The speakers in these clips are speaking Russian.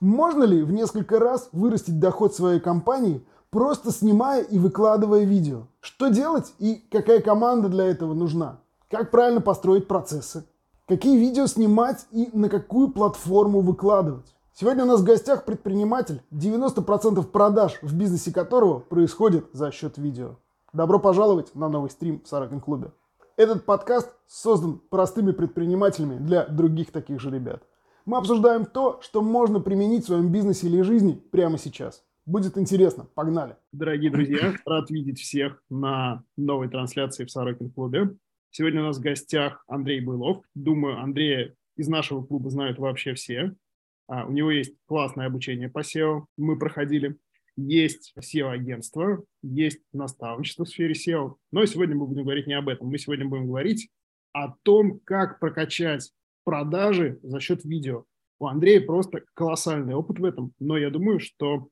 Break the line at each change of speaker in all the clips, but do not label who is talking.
Можно ли в несколько раз вырастить доход своей компании, просто снимая и выкладывая видео? Что делать и какая команда для этого нужна? Как правильно построить процессы? Какие видео снимать и на какую платформу выкладывать? Сегодня у нас в гостях предприниматель, 90% продаж в бизнесе которого происходит за счет видео. Добро пожаловать на новый стрим в Саракин клубе. Этот подкаст создан простыми предпринимателями для других таких же ребят. Мы обсуждаем то, что можно применить в своем бизнесе или жизни прямо сейчас. Будет интересно. Погнали.
Дорогие друзья, рад видеть всех на новой трансляции в Сорокин клубе. Сегодня у нас в гостях Андрей Былов. Думаю, Андрея из нашего клуба знают вообще все. А, у него есть классное обучение по SEO. Мы проходили. Есть SEO-агентство, есть наставничество в сфере SEO. Но сегодня мы будем говорить не об этом. Мы сегодня будем говорить о том, как прокачать продажи за счет видео. У Андрея просто колоссальный опыт в этом, но я думаю, что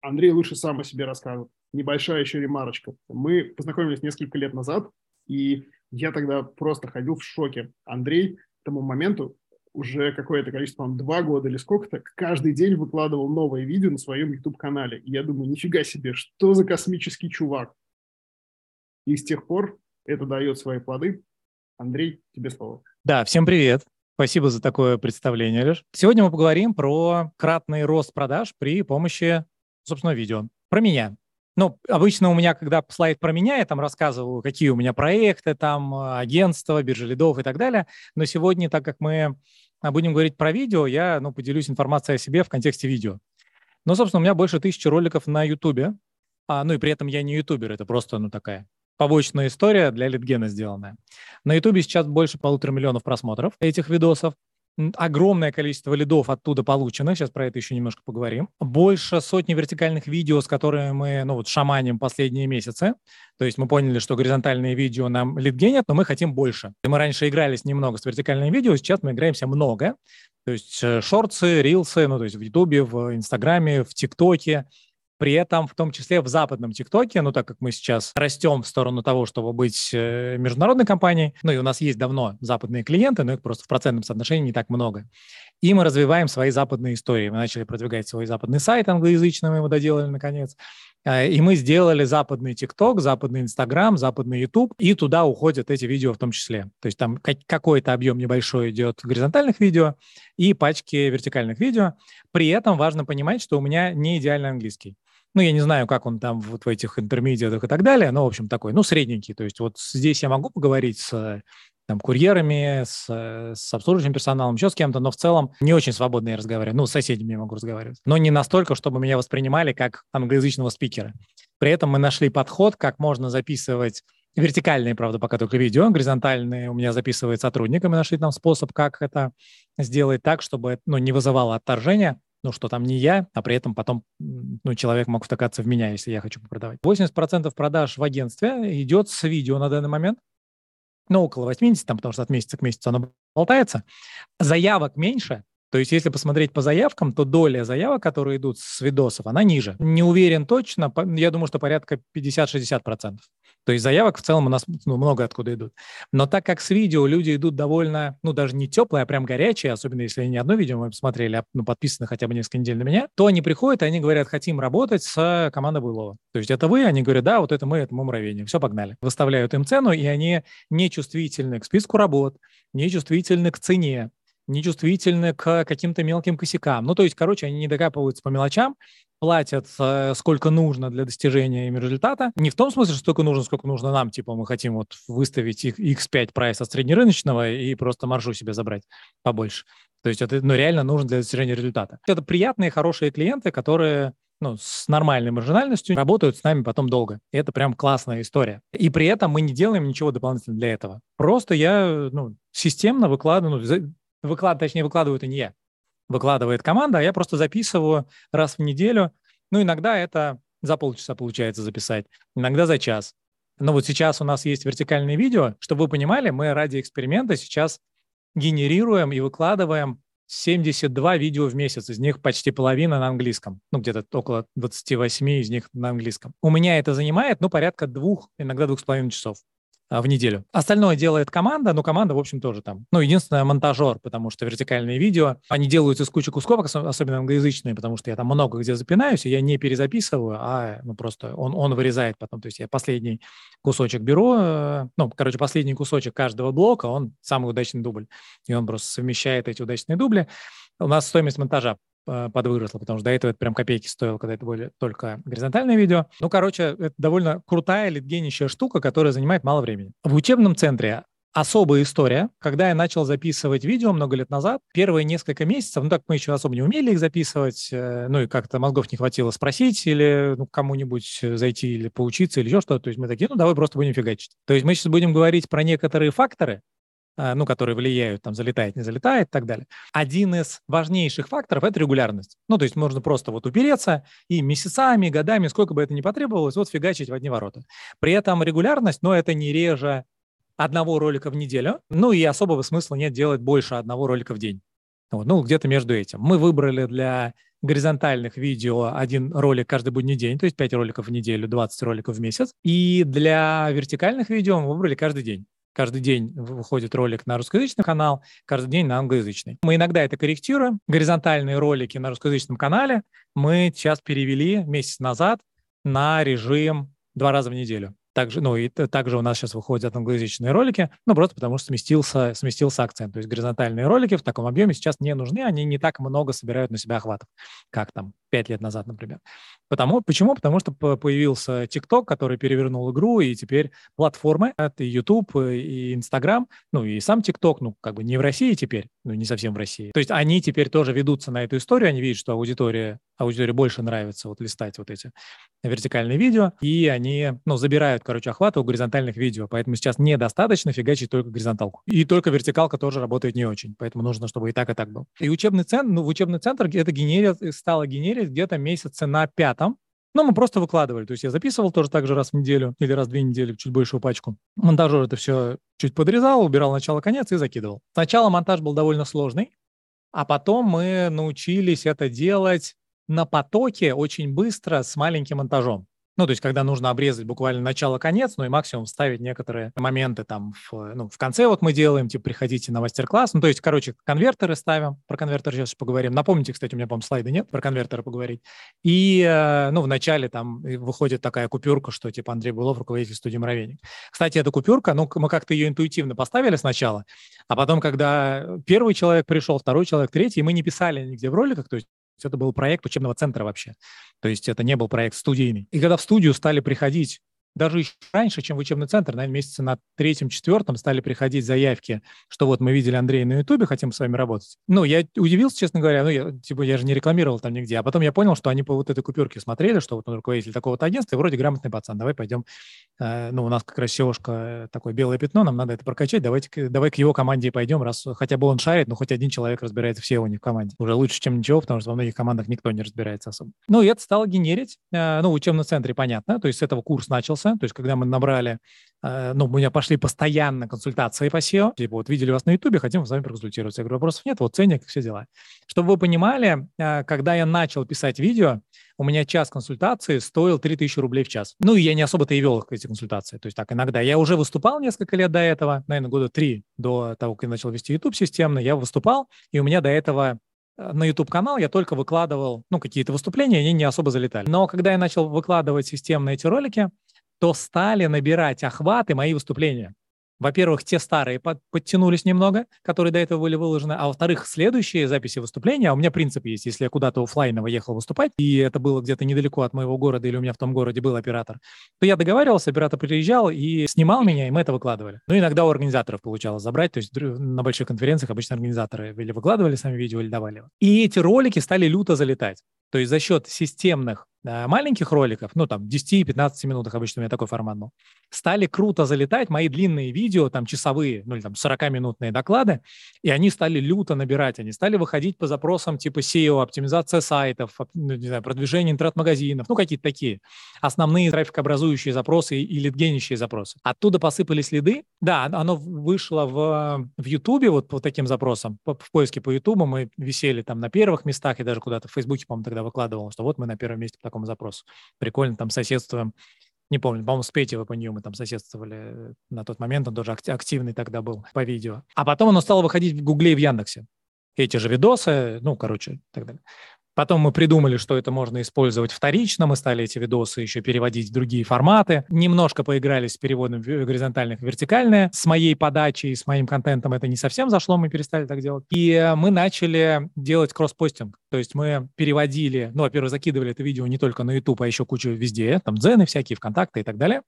Андрей лучше сам о себе расскажет. Небольшая еще ремарочка. Мы познакомились несколько лет назад, и я тогда просто ходил в шоке. Андрей к тому моменту уже какое-то количество, там, два года или сколько-то, каждый день выкладывал новые видео на своем YouTube-канале. И я думаю, нифига себе, что за космический чувак. И с тех пор это дает свои плоды. Андрей, тебе слово.
Да, всем привет. Спасибо за такое представление, Леш. Сегодня мы поговорим про кратный рост продаж при помощи, собственно, видео. Про меня. Ну, обычно у меня, когда слайд про меня, я там рассказываю, какие у меня проекты, там, агентства, биржа лидов и так далее. Но сегодня, так как мы будем говорить про видео, я, ну, поделюсь информацией о себе в контексте видео. Ну, собственно, у меня больше тысячи роликов на Ютубе. А, ну, и при этом я не ютубер, это просто, ну, такая побочная история для Литгена сделанная. На Ютубе сейчас больше полутора миллионов просмотров этих видосов. Огромное количество лидов оттуда получено, сейчас про это еще немножко поговорим. Больше сотни вертикальных видео, с которыми мы ну, вот, шаманим последние месяцы. То есть мы поняли, что горизонтальные видео нам лидгенят, но мы хотим больше. Мы раньше игрались немного с вертикальными видео, сейчас мы играемся много. То есть э, шорты, рилсы, ну то есть в Ютубе, в Инстаграме, в ТикТоке, при этом, в том числе в западном ТикТоке, ну так как мы сейчас растем в сторону того, чтобы быть э, международной компанией, ну и у нас есть давно западные клиенты, но их просто в процентном соотношении не так много. И мы развиваем свои западные истории. Мы начали продвигать свой западный сайт англоязычный, мы его доделали наконец. Э, и мы сделали западный ТикТок, западный Инстаграм, западный Ютуб, и туда уходят эти видео в том числе. То есть там какой-то объем небольшой идет горизонтальных видео и пачки вертикальных видео. При этом важно понимать, что у меня не идеальный английский. Ну, я не знаю, как он там вот в этих интермедиатах и так далее, но, в общем, такой, ну, средненький. То есть вот здесь я могу поговорить с там, курьерами, с, с обслуживающим персоналом, еще с кем-то, но в целом не очень свободно я разговариваю. Ну, с соседями я могу разговаривать. Но не настолько, чтобы меня воспринимали как англоязычного спикера. При этом мы нашли подход, как можно записывать вертикальные, правда, пока только видео, горизонтальные у меня записывает сотрудник, и мы нашли там способ, как это сделать так, чтобы ну, не вызывало отторжения, ну, что там не я, а при этом потом ну, человек мог втыкаться в меня, если я хочу продавать. 80% продаж в агентстве идет с видео на данный момент, ну, около 80, там, потому что от месяца к месяцу оно болтается. Заявок меньше, то есть, если посмотреть по заявкам, то доля заявок, которые идут с видосов, она ниже. Не уверен точно, я думаю, что порядка 50-60%. То есть заявок в целом у нас ну, много откуда идут. Но так как с видео люди идут довольно, ну, даже не теплые, а прям горячие, особенно если не одно видео мы посмотрели, а ну, подписаны хотя бы несколько недель на меня, то они приходят, и они говорят, хотим работать с командой Буйлова. То есть это вы, они говорят, да, вот это мы, это мы муравейник, все, погнали. Выставляют им цену, и они не чувствительны к списку работ, не чувствительны к цене, нечувствительны к каким-то мелким косякам. Ну, то есть, короче, они не докапываются по мелочам, платят э, сколько нужно для достижения ими результата. Не в том смысле, что столько нужно, сколько нужно нам, типа мы хотим вот выставить x5 прайс от среднерыночного и просто маржу себе забрать побольше. То есть это ну, реально нужно для достижения результата. Это приятные, хорошие клиенты, которые ну, с нормальной маржинальностью работают с нами потом долго. И это прям классная история. И при этом мы не делаем ничего дополнительно для этого. Просто я ну, системно выкладываю, ну, выклад, точнее, выкладываю это не я, выкладывает команда, а я просто записываю раз в неделю. Ну, иногда это за полчаса получается записать, иногда за час. Но вот сейчас у нас есть вертикальное видео. Чтобы вы понимали, мы ради эксперимента сейчас генерируем и выкладываем 72 видео в месяц, из них почти половина на английском, ну, где-то около 28 из них на английском. У меня это занимает, ну, порядка двух, иногда двух с половиной часов в неделю. Остальное делает команда, но команда, в общем, тоже там. Ну, единственное, монтажер, потому что вертикальные видео, они делаются из кучи кусков, особенно англоязычные, потому что я там много где запинаюсь, и я не перезаписываю, а ну, просто он, он вырезает потом. То есть я последний кусочек беру, э, ну, короче, последний кусочек каждого блока, он самый удачный дубль. И он просто совмещает эти удачные дубли. У нас стоимость монтажа Э, подвыросла, потому что до этого это прям копейки стоило, когда это были только горизонтальные видео. Ну, короче, это довольно крутая литгенищая штука, которая занимает мало времени. В учебном центре особая история. Когда я начал записывать видео много лет назад, первые несколько месяцев, ну так мы еще особо не умели их записывать, э, ну и как-то мозгов не хватило спросить или ну, кому-нибудь зайти или поучиться или еще что-то. То есть мы такие, ну давай просто будем фигачить. То есть мы сейчас будем говорить про некоторые факторы, ну, которые влияют, там, залетает, не залетает и так далее. Один из важнейших факторов – это регулярность. Ну, то есть можно просто вот упереться и месяцами, годами, сколько бы это ни потребовалось, вот фигачить в одни ворота. При этом регулярность, но это не реже одного ролика в неделю, ну и особого смысла нет делать больше одного ролика в день. Вот, ну, где-то между этим. Мы выбрали для горизонтальных видео один ролик каждый будний день, то есть 5 роликов в неделю, 20 роликов в месяц. И для вертикальных видео мы выбрали каждый день. Каждый день выходит ролик на русскоязычный канал, каждый день на англоязычный. Мы иногда это корректируем. Горизонтальные ролики на русскоязычном канале мы сейчас перевели месяц назад на режим два раза в неделю. Также, ну, и также у нас сейчас выходят англоязычные ролики, ну, просто потому что сместился, сместился акцент. То есть горизонтальные ролики в таком объеме сейчас не нужны, они не так много собирают на себя охватов, как там пять лет назад, например. Потому, почему? Потому что появился TikTok, который перевернул игру, и теперь платформы, это YouTube, и Instagram, ну и сам TikTok, ну как бы не в России теперь, ну не совсем в России. То есть они теперь тоже ведутся на эту историю, они видят, что аудитория, аудитории больше нравится вот листать вот эти вертикальные видео, и они, ну, забирают, короче, охваты у горизонтальных видео, поэтому сейчас недостаточно фигачить только горизонталку. И только вертикалка тоже работает не очень, поэтому нужно, чтобы и так, и так был. И учебный центр, ну, в учебный центр это генерит, стало генерить где-то месяца на пятом, но мы просто выкладывали. То есть я записывал тоже так же раз в неделю или раз в две недели, чуть большую пачку. Монтажер это все чуть подрезал, убирал начало-конец и закидывал. Сначала монтаж был довольно сложный, а потом мы научились это делать на потоке очень быстро с маленьким монтажом. Ну, то есть, когда нужно обрезать буквально начало-конец, ну и максимум вставить некоторые моменты там в, ну, в конце вот мы делаем, типа, приходите на мастер-класс. Ну, то есть, короче, конвертеры ставим, про конвертеры сейчас поговорим. Напомните, кстати, у меня, по-моему, слайды нет, про конвертеры поговорить. И, э, ну, в начале там выходит такая купюрка, что, типа, Андрей Булов, руководитель студии «Муравейник». Кстати, эта купюрка, ну, мы как-то ее интуитивно поставили сначала, а потом, когда первый человек пришел, второй человек, третий, мы не писали нигде в роликах, то есть это был проект учебного центра вообще. То есть это не был проект студийный. И когда в студию стали приходить даже еще раньше, чем в учебный центр, наверное, месяца на третьем-четвертом стали приходить заявки, что вот мы видели Андрея на Ютубе, хотим с вами работать. Ну, я удивился, честно говоря, ну, я, типа, я же не рекламировал там нигде, а потом я понял, что они по вот этой купюрке смотрели, что вот он руководитель такого-то агентства, и вроде грамотный пацан, давай пойдем, э, ну, у нас как раз SEOшка э, такое белое пятно, нам надо это прокачать, давайте, давай к его команде пойдем, раз хотя бы он шарит, но хоть один человек разбирается в SEO у них в команде. Уже лучше, чем ничего, потому что во многих командах никто не разбирается особо. Ну, и это стало генерить, э, ну, в учебном центре понятно, то есть с этого курс начался, то есть когда мы набрали, э, ну, у меня пошли постоянно консультации по SEO, типа, вот видели вас на YouTube, хотим с вами проконсультироваться. Я говорю, вопросов нет, вот ценник, все дела. Чтобы вы понимали, э, когда я начал писать видео, у меня час консультации стоил 3000 рублей в час. Ну, и я не особо-то и вел эти консультации. То есть так иногда. Я уже выступал несколько лет до этого, наверное, года три до того, как я начал вести YouTube системно, я выступал, и у меня до этого э, на YouTube-канал я только выкладывал, ну, какие-то выступления, они не особо залетали. Но когда я начал выкладывать системно эти ролики, то стали набирать охваты мои выступления. Во-первых, те старые под, подтянулись немного, которые до этого были выложены, а во-вторых, следующие записи выступления, а у меня принцип есть, если я куда-то офлайново ехал выступать, и это было где-то недалеко от моего города, или у меня в том городе был оператор, то я договаривался, оператор приезжал и снимал меня, и мы это выкладывали. Ну, иногда у организаторов получалось забрать, то есть на больших конференциях обычно организаторы или выкладывали сами видео, или давали. И эти ролики стали люто залетать. То есть за счет системных э, маленьких роликов, ну там 10-15 минутах обычно у меня такой формат был, стали круто залетать мои длинные видео, там часовые, ну или там 40-минутные доклады, и они стали люто набирать, они стали выходить по запросам типа SEO, оптимизация сайтов, ну, не знаю, продвижение интернет-магазинов, ну какие-то такие основные трафикообразующие запросы и лидгенящие запросы. Оттуда посыпались лиды, да, оно вышло в, в YouTube вот по таким запросам, по, в поиске по YouTube мы висели там на первых местах и даже куда-то в Фейсбуке, по-моему, тогда выкладывал, что вот мы на первом месте по такому запросу. Прикольно, там соседствуем Не помню, по-моему, с Петей в мы там соседствовали на тот момент, он тоже активный тогда был по видео. А потом оно стало выходить в Гугле и в Яндексе. Эти же видосы, ну, короче, так далее. Потом мы придумали, что это можно использовать вторично, мы стали эти видосы еще переводить в другие форматы. Немножко поигрались с переводом горизонтальных в вертикальное. С моей подачей с моим контентом это не совсем зашло, мы перестали так делать. И мы начали делать кросспостинг. То есть мы переводили, ну, во-первых, закидывали это видео не только на YouTube, а еще кучу везде, там дзены всякие, ВКонтакте и так далее.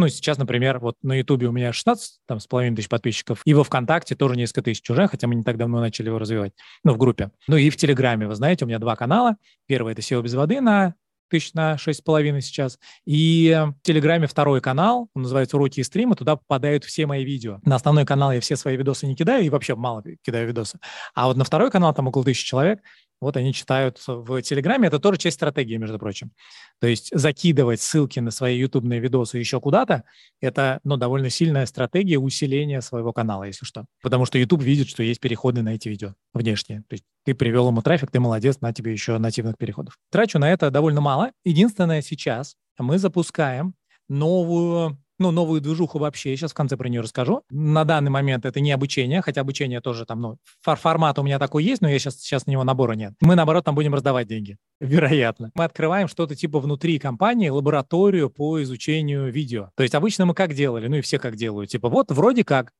Ну, сейчас, например, вот на Ютубе у меня 16 там, с половиной тысяч подписчиков, и во ВКонтакте тоже несколько тысяч уже, хотя мы не так давно начали его развивать, ну, в группе. Ну, и в Телеграме, вы знаете, у меня два канала. Первый – это SEO без воды на тысяч на шесть с половиной сейчас. И в Телеграме второй канал, он называется «Уроки и стримы», туда попадают все мои видео. На основной канал я все свои видосы не кидаю, и вообще мало кидаю видосы. А вот на второй канал, там около тысячи человек, вот они читают в Телеграме. Это тоже часть стратегии, между прочим. То есть закидывать ссылки на свои ютубные видосы еще куда-то – это ну, довольно сильная стратегия усиления своего канала, если что. Потому что YouTube видит, что есть переходы на эти видео внешние. То есть ты привел ему трафик, ты молодец, на тебе еще нативных переходов. Трачу на это довольно мало. Единственное, сейчас мы запускаем новую ну, новую движуху вообще, я сейчас в конце про нее расскажу. На данный момент это не обучение, хотя обучение тоже там, ну, формат у меня такой есть, но я сейчас, сейчас на него набора нет. Мы, наоборот, там будем раздавать деньги, вероятно. Мы открываем что-то типа внутри компании, лабораторию по изучению видео. То есть обычно мы как делали, ну и все как делают, типа вот вроде как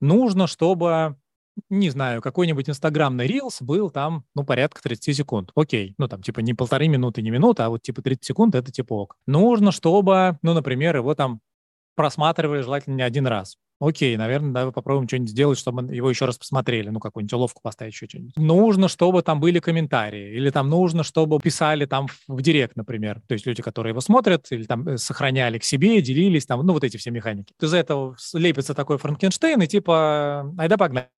нужно, чтобы не знаю, какой-нибудь инстаграмный рилс был там, ну, порядка 30 секунд. Окей. Ну, там, типа, не полторы минуты, не минута, а вот, типа, 30 секунд — это, типа, ок. Нужно, чтобы, ну, например, его там просматривали желательно не один раз. Окей, наверное, давай попробуем что-нибудь сделать, чтобы его еще раз посмотрели, ну, какую-нибудь уловку поставить, еще что-нибудь. Нужно, чтобы там были комментарии, или там нужно, чтобы писали там в директ, например, то есть люди, которые его смотрят, или там э, сохраняли к себе, делились, там, ну, вот эти все механики. Из-за этого лепится такой Франкенштейн, и типа, айда погнали.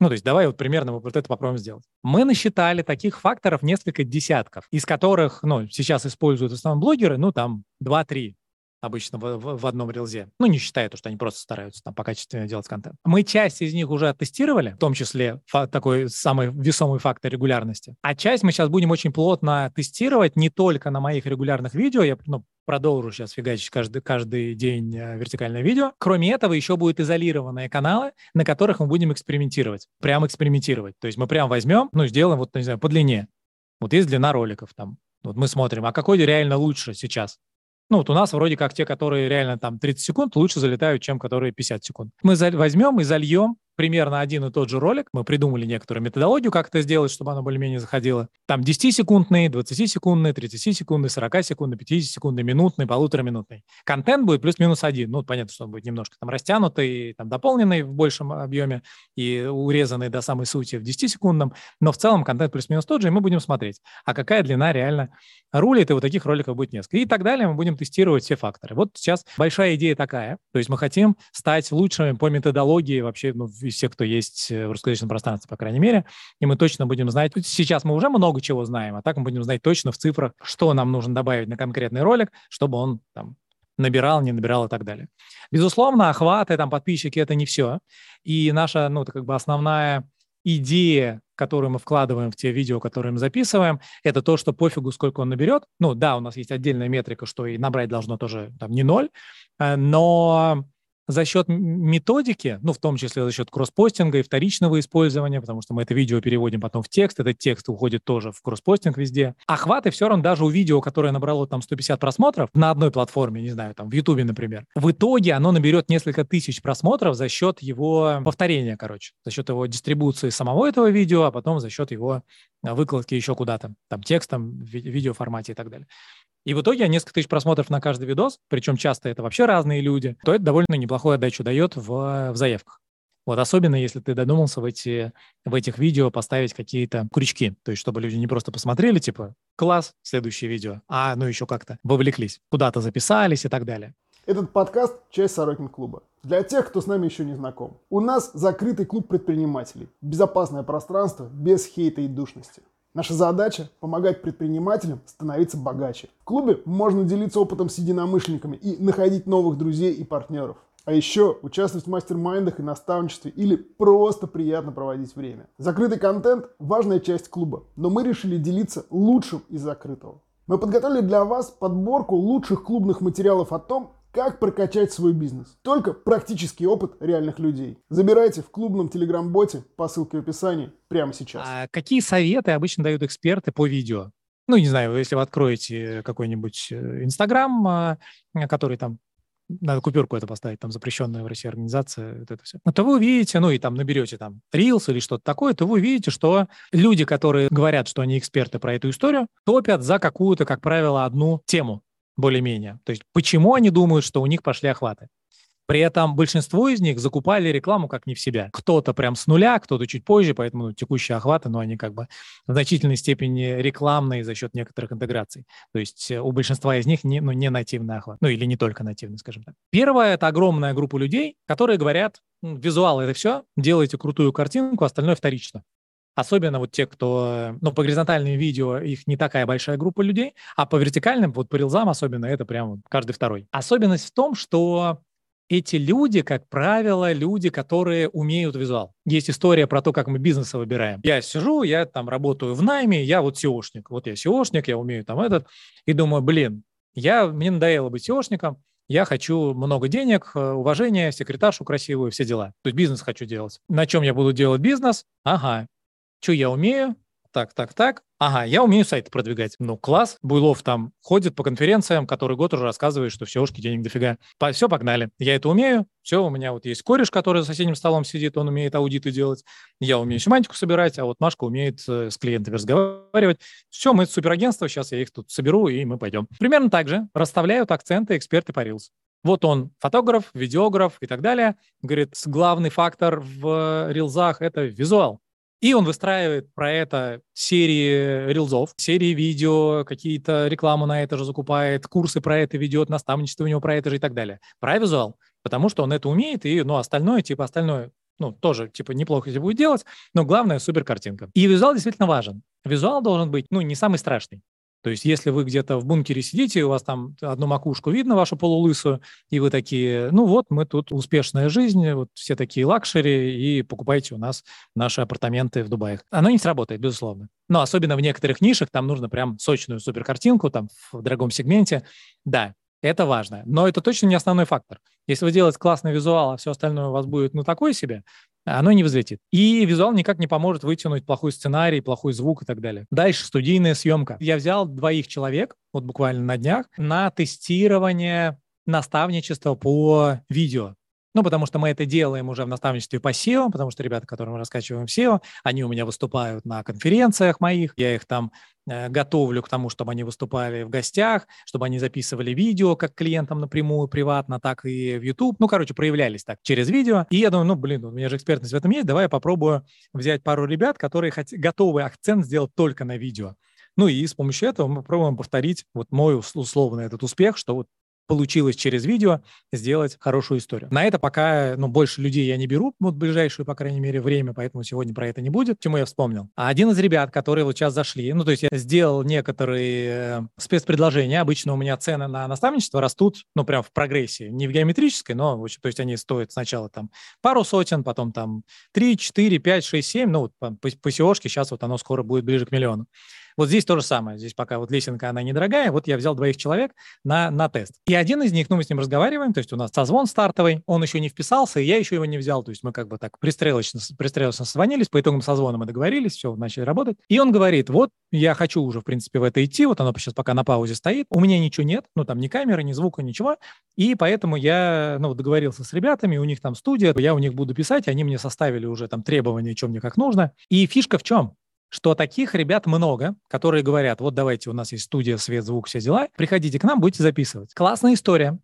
Ну, то есть давай вот примерно вот это попробуем сделать. Мы насчитали таких факторов несколько десятков, из которых, ну, сейчас используют в основном блогеры, ну, там 2-3 обычно в, в, одном рилзе. Ну, не считая то, что они просто стараются там покачественнее делать контент. Мы часть из них уже оттестировали, в том числе такой самый весомый фактор регулярности. А часть мы сейчас будем очень плотно тестировать не только на моих регулярных видео, я ну, продолжу сейчас фигачить каждый, каждый день э, вертикальное видео. Кроме этого, еще будут изолированные каналы, на которых мы будем экспериментировать. Прям экспериментировать. То есть мы прям возьмем, ну, сделаем вот, не знаю, по длине. Вот есть длина роликов там. Вот мы смотрим, а какой реально лучше сейчас? Ну, вот у нас вроде как те, которые реально там 30 секунд, лучше залетают, чем которые 50 секунд. Мы возьмем и зальем примерно один и тот же ролик. Мы придумали некоторую методологию, как это сделать, чтобы оно более-менее заходило. Там 10-секундный, 20-секундный, 30-секундный, 40-секундный, 50-секундный, минутный, полутораминутный. Контент будет плюс-минус один. Ну, понятно, что он будет немножко там растянутый, там дополненный в большем объеме и урезанный до самой сути в 10-секундном, но в целом контент плюс-минус тот же, и мы будем смотреть, а какая длина реально рулит, и вот таких роликов будет несколько. И так далее мы будем тестировать все факторы. Вот сейчас большая идея такая, то есть мы хотим стать лучшими по методологии вообще ну, все, кто есть э, в русскоязычном пространстве, по крайней мере, и мы точно будем знать, сейчас мы уже много чего знаем, а так мы будем знать точно в цифрах, что нам нужно добавить на конкретный ролик, чтобы он там набирал, не набирал и так далее. Безусловно, охваты, там, подписчики – это не все. И наша, ну, как бы основная идея, которую мы вкладываем в те видео, которые мы записываем, это то, что пофигу, сколько он наберет. Ну, да, у нас есть отдельная метрика, что и набрать должно тоже там не ноль, э, но за счет методики, ну, в том числе за счет кросспостинга и вторичного использования, потому что мы это видео переводим потом в текст, этот текст уходит тоже в кросспостинг везде. Охваты все равно даже у видео, которое набрало там 150 просмотров на одной платформе, не знаю, там в Ютубе, например, в итоге оно наберет несколько тысяч просмотров за счет его повторения, короче, за счет его дистрибуции самого этого видео, а потом за счет его выкладки еще куда-то, там текстом, в видеоформате и так далее и в итоге несколько тысяч просмотров на каждый видос, причем часто это вообще разные люди, то это довольно неплохую отдачу дает в, в заявках. Вот особенно если ты додумался в, эти, в этих видео поставить какие-то крючки, то есть чтобы люди не просто посмотрели, типа, класс, следующее видео, а ну еще как-то вовлеклись, куда-то записались и так далее.
Этот подкаст – часть Сорокин клуба. Для тех, кто с нами еще не знаком. У нас закрытый клуб предпринимателей. Безопасное пространство без хейта и душности. Наша задача – помогать предпринимателям становиться богаче. В клубе можно делиться опытом с единомышленниками и находить новых друзей и партнеров. А еще участвовать в мастер-майндах и наставничестве или просто приятно проводить время. Закрытый контент – важная часть клуба, но мы решили делиться лучшим из закрытого. Мы подготовили для вас подборку лучших клубных материалов о том, как прокачать свой бизнес. Только практический опыт реальных людей. Забирайте в клубном телеграм-боте по ссылке в описании прямо сейчас.
А какие советы обычно дают эксперты по видео? Ну, не знаю, если вы откроете какой-нибудь э, Инстаграм, а, который там надо купюрку это поставить, там запрещенная в России организация, вот это все. то вы увидите, ну и там наберете там Reels или что-то такое, то вы увидите, что люди, которые говорят, что они эксперты про эту историю, топят за какую-то, как правило, одну тему более-менее. То есть почему они думают, что у них пошли охваты? При этом большинство из них закупали рекламу как не в себя. Кто-то прям с нуля, кто-то чуть позже, поэтому ну, текущие охваты, но они как бы в значительной степени рекламные за счет некоторых интеграций. То есть э, у большинства из них не, ну, не нативный охват. Ну или не только нативный, скажем так. Первое – это огромная группа людей, которые говорят, визуал – это все, делайте крутую картинку, остальное вторично. Особенно вот те, кто, ну, по горизонтальным видео их не такая большая группа людей, а по вертикальным, вот по рилзам особенно, это прям каждый второй. Особенность в том, что эти люди, как правило, люди, которые умеют визуал. Есть история про то, как мы бизнесы выбираем. Я сижу, я там работаю в найме, я вот SEOшник. Вот я SEOшник, я умею там этот. И думаю, блин, я, мне надоело быть SEOшником, я хочу много денег, э, уважения, секретаршу красивую, все дела. То есть бизнес хочу делать. На чем я буду делать бизнес? Ага. Что я умею? так, так, так. Ага, я умею сайты продвигать. Ну, класс. Буйлов там ходит по конференциям, который год уже рассказывает, что все ушки денег дофига. По, все, погнали. Я это умею. Все, у меня вот есть кореш, который за соседним столом сидит, он умеет аудиты делать. Я умею семантику собирать, а вот Машка умеет э, с клиентами разговаривать. Все, мы суперагентство, сейчас я их тут соберу, и мы пойдем. Примерно так же расставляют акценты эксперты по Reels. Вот он, фотограф, видеограф и так далее. Говорит, главный фактор в рилзах – это визуал. И он выстраивает про это серии рилзов, серии видео, какие-то рекламу на это же закупает, курсы про это ведет, наставничество у него про это же и так далее. Про визуал, потому что он это умеет, и ну, остальное, типа, остальное ну, тоже, типа, неплохо если будет делать, но главное — супер картинка. И визуал действительно важен. Визуал должен быть, ну, не самый страшный. То есть если вы где-то в бункере сидите, у вас там одну макушку видно, вашу полулысую, и вы такие, ну вот, мы тут успешная жизнь, вот все такие luxury, и покупайте у нас наши апартаменты в Дубае. Оно не сработает, безусловно. Но особенно в некоторых нишах там нужно прям сочную суперкартинку, там в дорогом сегменте. Да, это важно. Но это точно не основной фактор. Если вы делаете классный визуал, а все остальное у вас будет ну такое себе, оно не взлетит. И визуал никак не поможет вытянуть плохой сценарий, плохой звук и так далее. Дальше студийная съемка. Я взял двоих человек, вот буквально на днях, на тестирование наставничества по видео. Ну, потому что мы это делаем уже в наставничестве по SEO, потому что ребята, которым мы раскачиваем SEO, они у меня выступают на конференциях моих, я их там э, готовлю к тому, чтобы они выступали в гостях, чтобы они записывали видео как клиентам напрямую, приватно, так и в YouTube. Ну, короче, проявлялись так через видео. И я думаю, ну, блин, у меня же экспертность в этом есть, давай я попробую взять пару ребят, которые хот- готовы акцент сделать только на видео. Ну и с помощью этого мы попробуем повторить вот мой условный этот успех, что вот получилось через видео сделать хорошую историю. На это пока, ну, больше людей я не беру, вот ближайшее, по крайней мере, время, поэтому сегодня про это не будет, чему я вспомнил. А один из ребят, которые вот сейчас зашли, ну, то есть я сделал некоторые э, спецпредложения, обычно у меня цены на наставничество растут, ну, прям в прогрессии, не в геометрической, но, то есть они стоят сначала там пару сотен, потом там 3, 4, 5, 6, 7, ну, вот по, по сейчас вот оно скоро будет ближе к миллиону. Вот здесь то же самое. Здесь пока вот лесенка, она недорогая. Вот я взял двоих человек на, на тест. И один из них, ну, мы с ним разговариваем, то есть у нас созвон стартовый, он еще не вписался, и я еще его не взял. То есть мы как бы так пристрелочно, пристрелочно созвонились, по итогам созвона мы договорились, все, начали работать. И он говорит, вот я хочу уже, в принципе, в это идти, вот оно сейчас пока на паузе стоит, у меня ничего нет, ну, там ни камеры, ни звука, ничего, и поэтому я, ну, договорился с ребятами, у них там студия, я у них буду писать, они мне составили уже там требования, что мне как нужно. И фишка в чем? Что таких ребят много, которые говорят, вот давайте, у нас есть студия, свет, звук, все дела, приходите к нам, будете записывать. Классная история.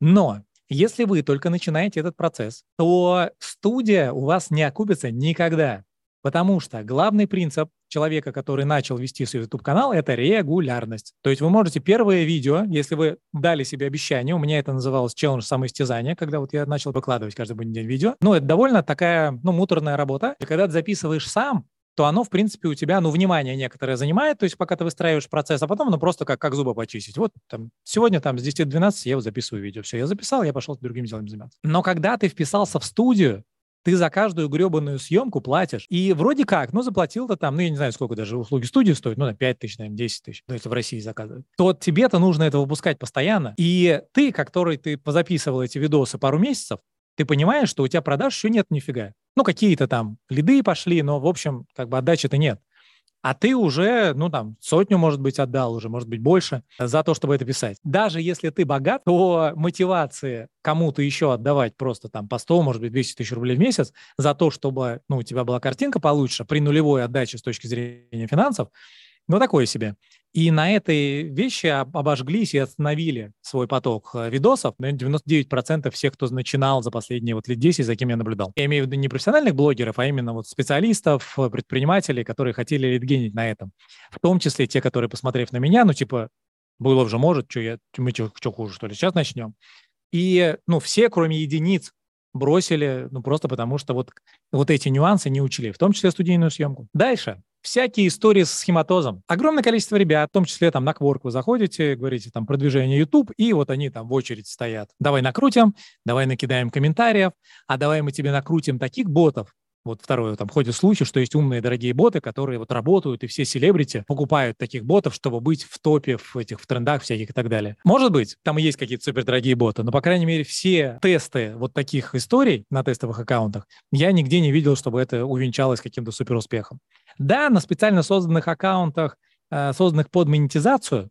Но если вы только начинаете этот процесс, то студия у вас не окупится никогда. Потому что главный принцип человека, который начал вести свой YouTube-канал, это регулярность. То есть вы можете первое видео, если вы дали себе обещание, у меня это называлось челлендж самоистязания, когда вот я начал выкладывать каждый день видео, ну, это довольно такая, ну, муторная работа. И когда ты записываешь сам, то оно, в принципе, у тебя, ну, внимание некоторое занимает, то есть пока ты выстраиваешь процесс, а потом, ну, просто как, как зубы почистить. Вот там сегодня там с 10 до 12 я вот записываю видео. Все, я записал, я пошел с другим делом заниматься. Но когда ты вписался в студию, ты за каждую гребаную съемку платишь. И вроде как, ну, заплатил-то там, ну, я не знаю, сколько даже услуги студии стоят, ну, на 5 тысяч, наверное, 10 тысяч, ну, если в России заказывают. То тебе-то нужно это выпускать постоянно. И ты, который ты позаписывал эти видосы пару месяцев, ты понимаешь, что у тебя продаж еще нет нифига. Ну, какие-то там лиды пошли, но, в общем, как бы отдачи-то нет а ты уже, ну там, сотню, может быть, отдал уже, может быть, больше за то, чтобы это писать. Даже если ты богат, то мотивации кому-то еще отдавать просто там по 100, может быть, 200 тысяч рублей в месяц за то, чтобы, ну, у тебя была картинка получше при нулевой отдаче с точки зрения финансов, ну, такое себе. И на этой вещи обожглись и остановили свой поток э, видосов. Наверное, 99% всех, кто начинал за последние вот лет 10, за кем я наблюдал. Я имею в виду не профессиональных блогеров, а именно вот специалистов, э, предпринимателей, которые хотели лидгенить на этом. В том числе те, которые, посмотрев на меня, ну, типа, было же может, что я, мы что, что хуже, что ли, сейчас начнем. И, ну, все, кроме единиц, бросили, ну, просто потому что вот, вот эти нюансы не учили, в том числе студийную съемку. Дальше всякие истории с схематозом. Огромное количество ребят, в том числе там на Quark вы заходите, говорите там продвижение YouTube, и вот они там в очередь стоят. Давай накрутим, давай накидаем комментариев, а давай мы тебе накрутим таких ботов, вот второе, там ходят слухи, что есть умные дорогие боты, которые вот работают, и все селебрити покупают таких ботов, чтобы быть в топе, в этих в трендах всяких и так далее. Может быть, там и есть какие-то супердорогие боты, но, по крайней мере, все тесты вот таких историй на тестовых аккаунтах я нигде не видел, чтобы это увенчалось каким-то суперуспехом. Да, на специально созданных аккаунтах, э, созданных под монетизацию,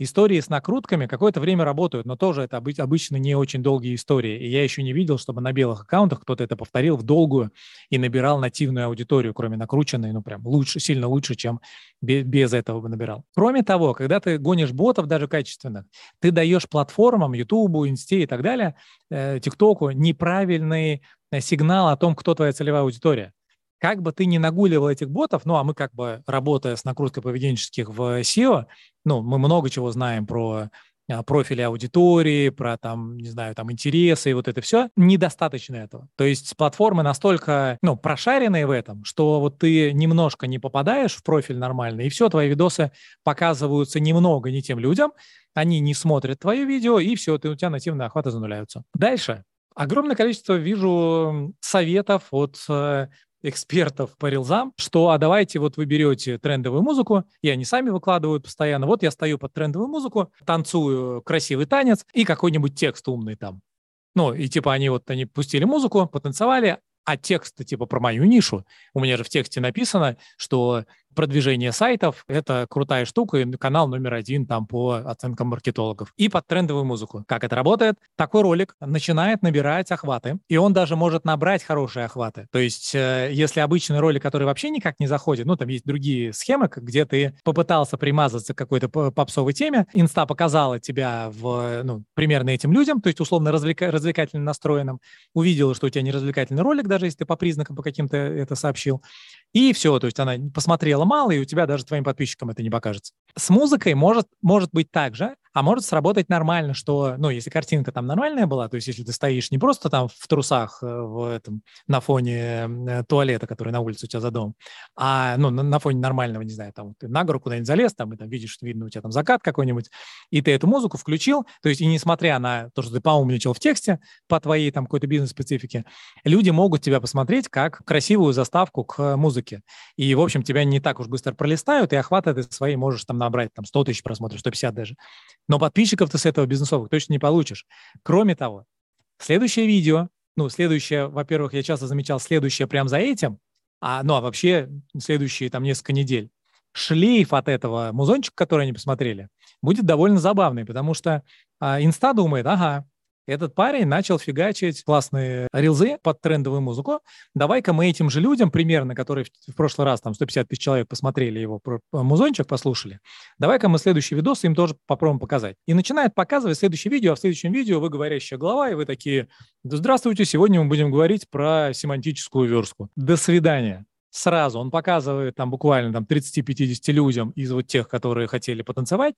Истории с накрутками какое-то время работают, но тоже это обычно не очень долгие истории. И я еще не видел, чтобы на белых аккаунтах кто-то это повторил в долгую и набирал нативную аудиторию, кроме накрученной, ну прям лучше, сильно лучше, чем без этого бы набирал. Кроме того, когда ты гонишь ботов даже качественных, ты даешь платформам, YouTube, Инсте и так далее, э, ТикТоку неправильный э, сигнал о том, кто твоя целевая аудитория как бы ты ни нагуливал этих ботов, ну, а мы как бы, работая с накруткой поведенческих в SEO, ну, мы много чего знаем про а, профили аудитории, про там, не знаю, там интересы и вот это все, недостаточно этого. То есть платформы настолько, ну, прошаренные в этом, что вот ты немножко не попадаешь в профиль нормально, и все, твои видосы показываются немного не тем людям, они не смотрят твое видео, и все, ты, у тебя нативные охваты зануляются. Дальше. Огромное количество вижу советов от э, экспертов по рилзам, что а давайте вот вы берете трендовую музыку, и они сами выкладывают постоянно. Вот я стою под трендовую музыку, танцую красивый танец и какой-нибудь текст умный там. Ну, и типа они вот, они пустили музыку, потанцевали, а текст типа про мою нишу. У меня же в тексте написано, что продвижение сайтов – это крутая штука, и канал номер один там по оценкам маркетологов. И под трендовую музыку. Как это работает? Такой ролик начинает набирать охваты, и он даже может набрать хорошие охваты. То есть, э, если обычный ролик, который вообще никак не заходит, ну, там есть другие схемы, где ты попытался примазаться к какой-то попсовой теме, инста показала тебя в, ну, примерно этим людям, то есть, условно, развлека- развлекательно настроенным, увидела, что у тебя не развлекательный ролик, даже если ты по признакам по каким-то это сообщил, и все, то есть она посмотрела мало, и у тебя даже твоим подписчикам это не покажется. С музыкой может, может быть так же, а может сработать нормально, что, ну, если картинка там нормальная была, то есть если ты стоишь не просто там в трусах э, в этом, на фоне э, туалета, который на улице у тебя за домом, а, ну, на, на фоне нормального, не знаю, там, ты на гору куда-нибудь залез, там, и там видишь, что видно у тебя там закат какой-нибудь, и ты эту музыку включил, то есть и несмотря на то, что ты поумничал в тексте по твоей там какой-то бизнес-специфике, люди могут тебя посмотреть как красивую заставку к музыке. И, в общем, тебя не так уж быстро пролистают, и охваты ты свои можешь там набрать там 100 тысяч просмотров, 150 даже. Но подписчиков ты с этого бизнесовых точно не получишь. Кроме того, следующее видео, ну, следующее, во-первых, я часто замечал, следующее прямо за этим, а, ну, а вообще следующие там несколько недель, шлейф от этого музончика, который они посмотрели, будет довольно забавный, потому что а, инста думает, ага, этот парень начал фигачить классные рилзы под трендовую музыку. Давай-ка мы этим же людям, примерно, которые в прошлый раз там 150 тысяч человек посмотрели его музончик, послушали, давай-ка мы следующий видос им тоже попробуем показать. И начинает показывать следующее видео, а в следующем видео вы говорящая голова, и вы такие, здравствуйте, сегодня мы будем говорить про семантическую верстку. До свидания сразу, он показывает там буквально там 30-50 людям из вот тех, которые хотели потанцевать,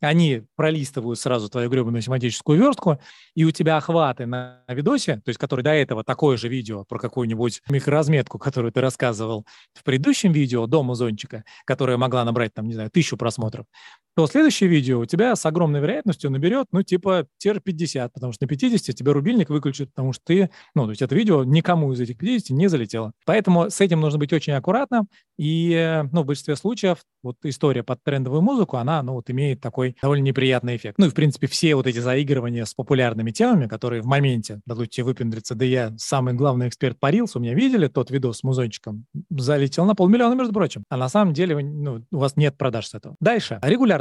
они пролистывают сразу твою гребаную семантическую верстку, и у тебя охваты на видосе, то есть который до этого такое же видео про какую-нибудь микроразметку, которую ты рассказывал в предыдущем видео до музончика, которая могла набрать там, не знаю, тысячу просмотров, то следующее видео у тебя с огромной вероятностью наберет, ну, типа, тир 50, потому что на 50 тебе рубильник выключит, потому что ты, ну, то есть это видео никому из этих 50 не залетело. Поэтому с этим нужно быть очень аккуратным, и, ну, в большинстве случаев вот история под трендовую музыку, она, ну, вот имеет такой довольно неприятный эффект. Ну, и, в принципе, все вот эти заигрывания с популярными темами, которые в моменте дадут тебе выпендриться, да я самый главный эксперт Reels, у меня видели тот видос с музончиком, залетел на полмиллиона, между прочим. А на самом деле, ну, у вас нет продаж с этого. Дальше.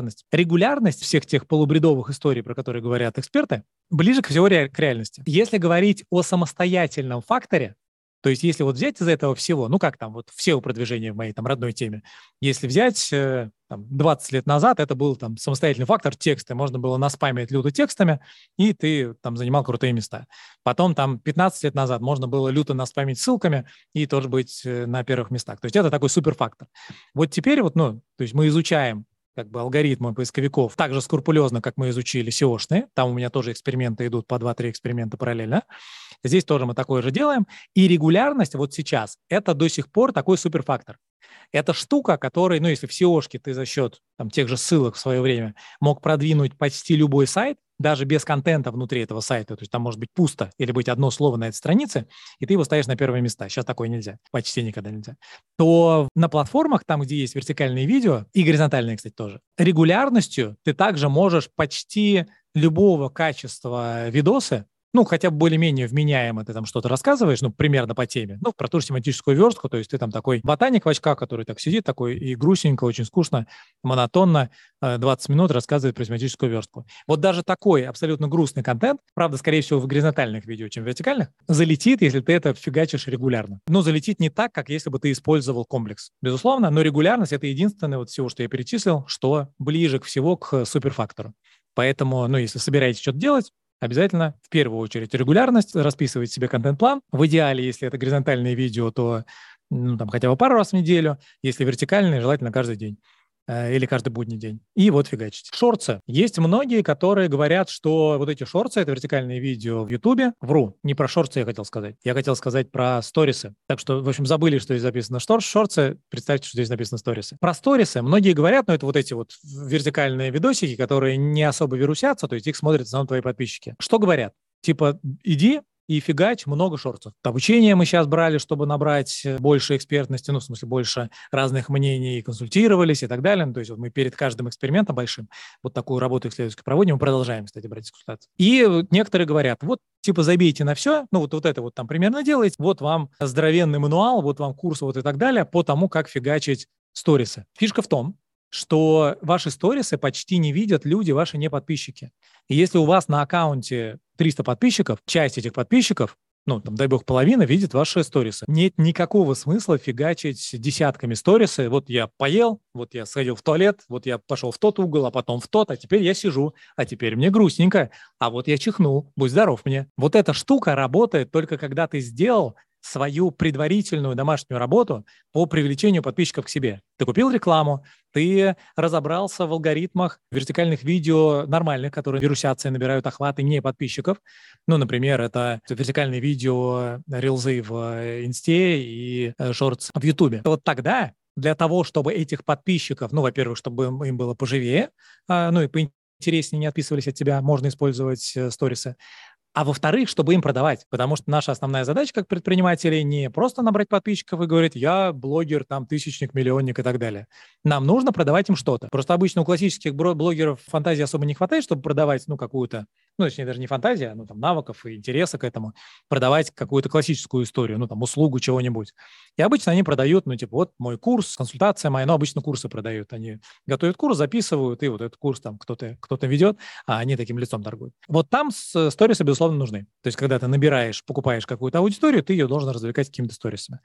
Регулярность. Регулярность всех тех полубредовых историй, про которые говорят эксперты, ближе к всего к реальности. Если говорить о самостоятельном факторе, то есть если вот взять из этого всего, ну как там, вот все продвижения в моей там родной теме, если взять э, там, 20 лет назад, это был там самостоятельный фактор тексты, можно было наспамить люто текстами, и ты там занимал крутые места. Потом там 15 лет назад можно было люто наспамить ссылками и тоже быть э, на первых местах. То есть это такой суперфактор. Вот теперь вот, ну, то есть мы изучаем как бы алгоритмы поисковиков так же скрупулезно, как мы изучили SEO-шные. Там у меня тоже эксперименты идут по 2-3 эксперимента параллельно. Здесь тоже мы такое же делаем. И регулярность вот сейчас – это до сих пор такой суперфактор. Это штука, которой, ну, если в seo ты за счет там, тех же ссылок в свое время мог продвинуть почти любой сайт, даже без контента внутри этого сайта, то есть там может быть пусто или быть одно слово на этой странице, и ты его ставишь на первое места. Сейчас такое нельзя, почти никогда нельзя. То на платформах, там, где есть вертикальные видео, и горизонтальные, кстати, тоже, регулярностью ты также можешь почти любого качества видосы ну, хотя бы более-менее вменяемо ты там что-то рассказываешь, ну, примерно по теме, ну, про ту же семантическую верстку, то есть ты там такой ботаник в очках, который так сидит, такой и грустненько, очень скучно, монотонно 20 э, минут рассказывает про семантическую верстку. Вот даже такой абсолютно грустный контент, правда, скорее всего, в горизонтальных видео, чем в вертикальных, залетит, если ты это фигачишь регулярно. Но залетит не так, как если бы ты использовал комплекс, безусловно, но регулярность — это единственное вот всего, что я перечислил, что ближе всего к суперфактору. Поэтому, ну, если собираетесь что-то делать, обязательно в первую очередь регулярность, расписывать себе контент-план. В идеале, если это горизонтальное видео, то ну, там, хотя бы пару раз в неделю. Если вертикальное, желательно каждый день. Э, или каждый будний день. И вот фигачить. Шорцы. Есть многие, которые говорят, что вот эти шорцы — это вертикальные видео в Ютубе. Вру, не про шорцы я хотел сказать. Я хотел сказать про сторисы. Так что, в общем, забыли, что здесь записано шторс, шорцы. Представьте, что здесь написано сторисы. Про сторисы многие говорят, но это вот эти вот вертикальные видосики, которые не особо вирусятся, то есть их смотрят в основном твои подписчики. Что говорят? Типа, иди, и фигать много шортов. Обучение мы сейчас брали, чтобы набрать э, больше экспертности, ну, в смысле, больше разных мнений, консультировались и так далее. Ну, то есть вот мы перед каждым экспериментом большим вот такую работу исследовательскую проводим, мы продолжаем, кстати, брать консультации. И некоторые говорят, вот, типа, забейте на все, ну, вот, вот это вот там примерно делаете, вот вам здоровенный мануал, вот вам курс вот и так далее по тому, как фигачить сторисы. Фишка в том, что ваши сторисы почти не видят люди, ваши не подписчики. И если у вас на аккаунте 300 подписчиков, часть этих подписчиков ну, там, дай бог, половина видит ваши сторисы. Нет никакого смысла фигачить десятками сторисы. Вот я поел, вот я сходил в туалет, вот я пошел в тот угол, а потом в тот, а теперь я сижу, а теперь мне грустненько, а вот я чихнул, будь здоров мне. Вот эта штука работает только когда ты сделал свою предварительную домашнюю работу по привлечению подписчиков к себе. Ты купил рекламу, ты разобрался в алгоритмах вертикальных видео нормальных, которые вирусятся и набирают охваты не подписчиков. Ну, например, это вертикальные видео, рилзы в э, Инсте и э, шортс в Ютубе. Вот тогда для того, чтобы этих подписчиков, ну, во-первых, чтобы им было поживее, а, ну и поинтереснее не отписывались от тебя, можно использовать э, сторисы а во-вторых, чтобы им продавать, потому что наша основная задача как предпринимателей не просто набрать подписчиков и говорить, я блогер, там, тысячник, миллионник и так далее. Нам нужно продавать им что-то. Просто обычно у классических блогеров фантазии особо не хватает, чтобы продавать, ну, какую-то ну, точнее, даже не фантазия, ну, там, навыков и интереса к этому, продавать какую-то классическую историю, ну, там, услугу чего-нибудь. И обычно они продают, ну, типа, вот мой курс, консультация моя, ну, обычно курсы продают. Они готовят курс, записывают, и вот этот курс там кто-то кто ведет, а они таким лицом торгуют. Вот там сторисы, безусловно, нужны. То есть, когда ты набираешь, покупаешь какую-то аудиторию, ты ее должен развлекать какими-то сторисами.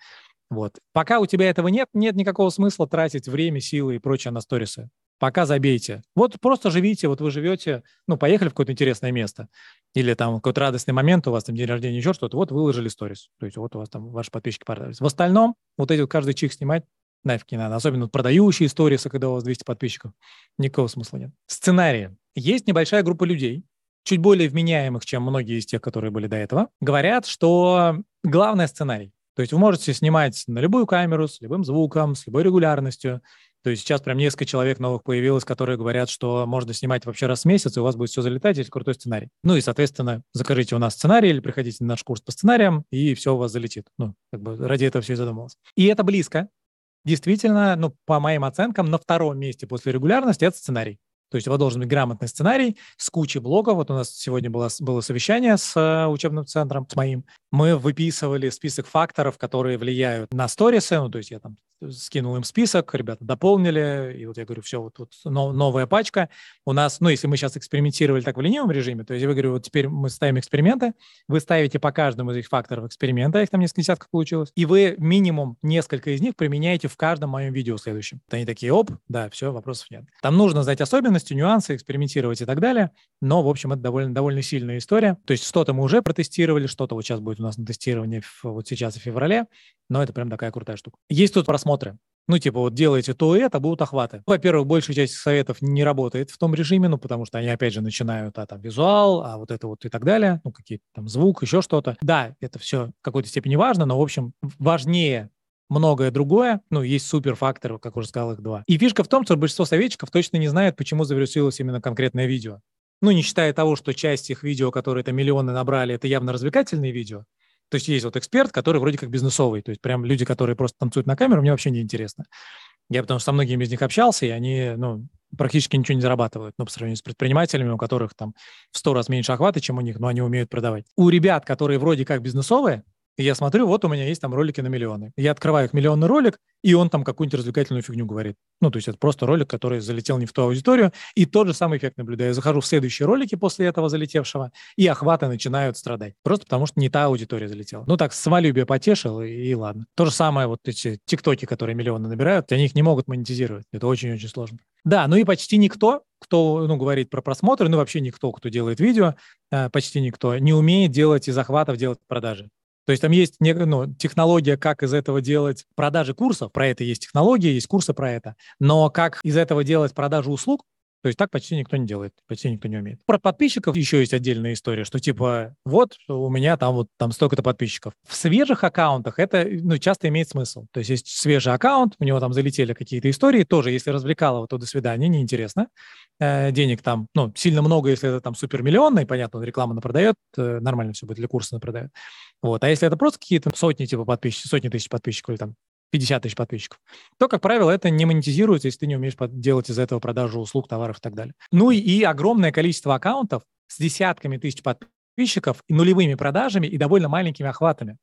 Вот. Пока у тебя этого нет, нет никакого смысла тратить время, силы и прочее на сторисы пока забейте. Вот просто живите, вот вы живете, ну, поехали в какое-то интересное место, или там какой-то радостный момент, у вас там день рождения, еще что-то, вот выложили сторис, то есть вот у вас там ваши подписчики понравились. В остальном вот эти вот каждый чих снимать нафиг не надо, особенно продающие сторисы, когда у вас 200 подписчиков, никакого смысла нет. Сценарии. Есть небольшая группа людей, чуть более вменяемых, чем многие из тех, которые были до этого, говорят, что главный сценарий. То есть вы можете снимать на любую камеру, с любым звуком, с любой регулярностью, То есть сейчас прям несколько человек новых появилось, которые говорят, что можно снимать вообще раз в месяц, и у вас будет все залетать, если крутой сценарий. Ну и, соответственно, закажите у нас сценарий или приходите на наш курс по сценариям, и все у вас залетит. Ну, как бы ради этого все и задумалось. И это близко. Действительно, ну, по моим оценкам, на втором месте после регулярности это сценарий. То есть у вас должен быть грамотный сценарий с кучей блоков. Вот у нас сегодня было, было совещание с э, учебным центром, с моим. Мы выписывали список факторов, которые влияют на сторисы. Ну, то есть я там скинул им список, ребята дополнили, и вот я говорю, все, вот тут новая пачка. У нас, ну, если мы сейчас экспериментировали так в ленивом режиме, то есть я говорю, вот теперь мы ставим эксперименты, вы ставите по каждому из этих факторов эксперимента, их там несколько десятков получилось, и вы минимум несколько из них применяете в каждом моем видео следующем. Они такие, оп, да, все, вопросов нет. Там нужно знать особенности, нюансы, экспериментировать и так далее, но, в общем, это довольно, довольно сильная история. То есть что-то мы уже протестировали, что-то вот сейчас будет у нас на тестировании вот сейчас в феврале, но это прям такая крутая штука. Есть тут просмотры. Ну, типа, вот делайте то и это, будут охваты. Во-первых, большая часть советов не работает в том режиме, ну, потому что они, опять же, начинают, а там визуал, а вот это вот и так далее, ну, какие-то там звук, еще что-то. Да, это все в какой-то степени важно, но, в общем, важнее многое другое. Ну, есть суперфакторы, как уже сказал, их два. И фишка в том, что большинство советчиков точно не знают, почему завирусилось именно конкретное видео. Ну, не считая того, что часть их видео, которые это миллионы набрали, это явно развлекательные видео. То есть есть вот эксперт, который вроде как бизнесовый, то есть прям люди, которые просто танцуют на камеру, мне вообще не интересно. Я потому что со многими из них общался, и они, ну, практически ничего не зарабатывают, ну, по сравнению с предпринимателями, у которых там в сто раз меньше охвата, чем у них, но они умеют продавать. У ребят, которые вроде как бизнесовые, я смотрю, вот у меня есть там ролики на миллионы. Я открываю их миллионный ролик, и он там какую-нибудь развлекательную фигню говорит. Ну, то есть это просто ролик, который залетел не в ту аудиторию, и тот же самый эффект наблюдаю. Я захожу в следующие ролики после этого залетевшего, и охваты начинают страдать. Просто потому что не та аудитория залетела. Ну, так, самолюбие потешил, и, и ладно. То же самое вот эти тиктоки, которые миллионы набирают, они их не могут монетизировать. Это очень-очень сложно. Да, ну и почти никто, кто ну, говорит про просмотры, ну вообще никто, кто делает видео, э, почти никто, не умеет делать из охватов делать продажи. То есть там есть ну, технология, как из этого делать продажи курсов, про это есть технология, есть курсы про это, но как из этого делать продажу услуг, то есть так почти никто не делает, почти никто не умеет. Про подписчиков еще есть отдельная история, что типа вот у меня там вот там столько-то подписчиков. В свежих аккаунтах это ну, часто имеет смысл. То есть есть свежий аккаунт, у него там залетели какие-то истории, тоже если развлекало, то до свидания, неинтересно. Э, денег там, ну, сильно много, если это там супермиллионный, понятно, он рекламу продает, э, нормально все будет, или курсы продает. Вот. А если это просто какие-то сотни типа подписчиков, сотни тысяч подписчиков или там 50 тысяч подписчиков, то, как правило, это не монетизируется, если ты не умеешь делать из этого продажу услуг, товаров и так далее. Ну и, огромное количество аккаунтов с десятками тысяч подписчиков нулевыми продажами и довольно маленькими охватами.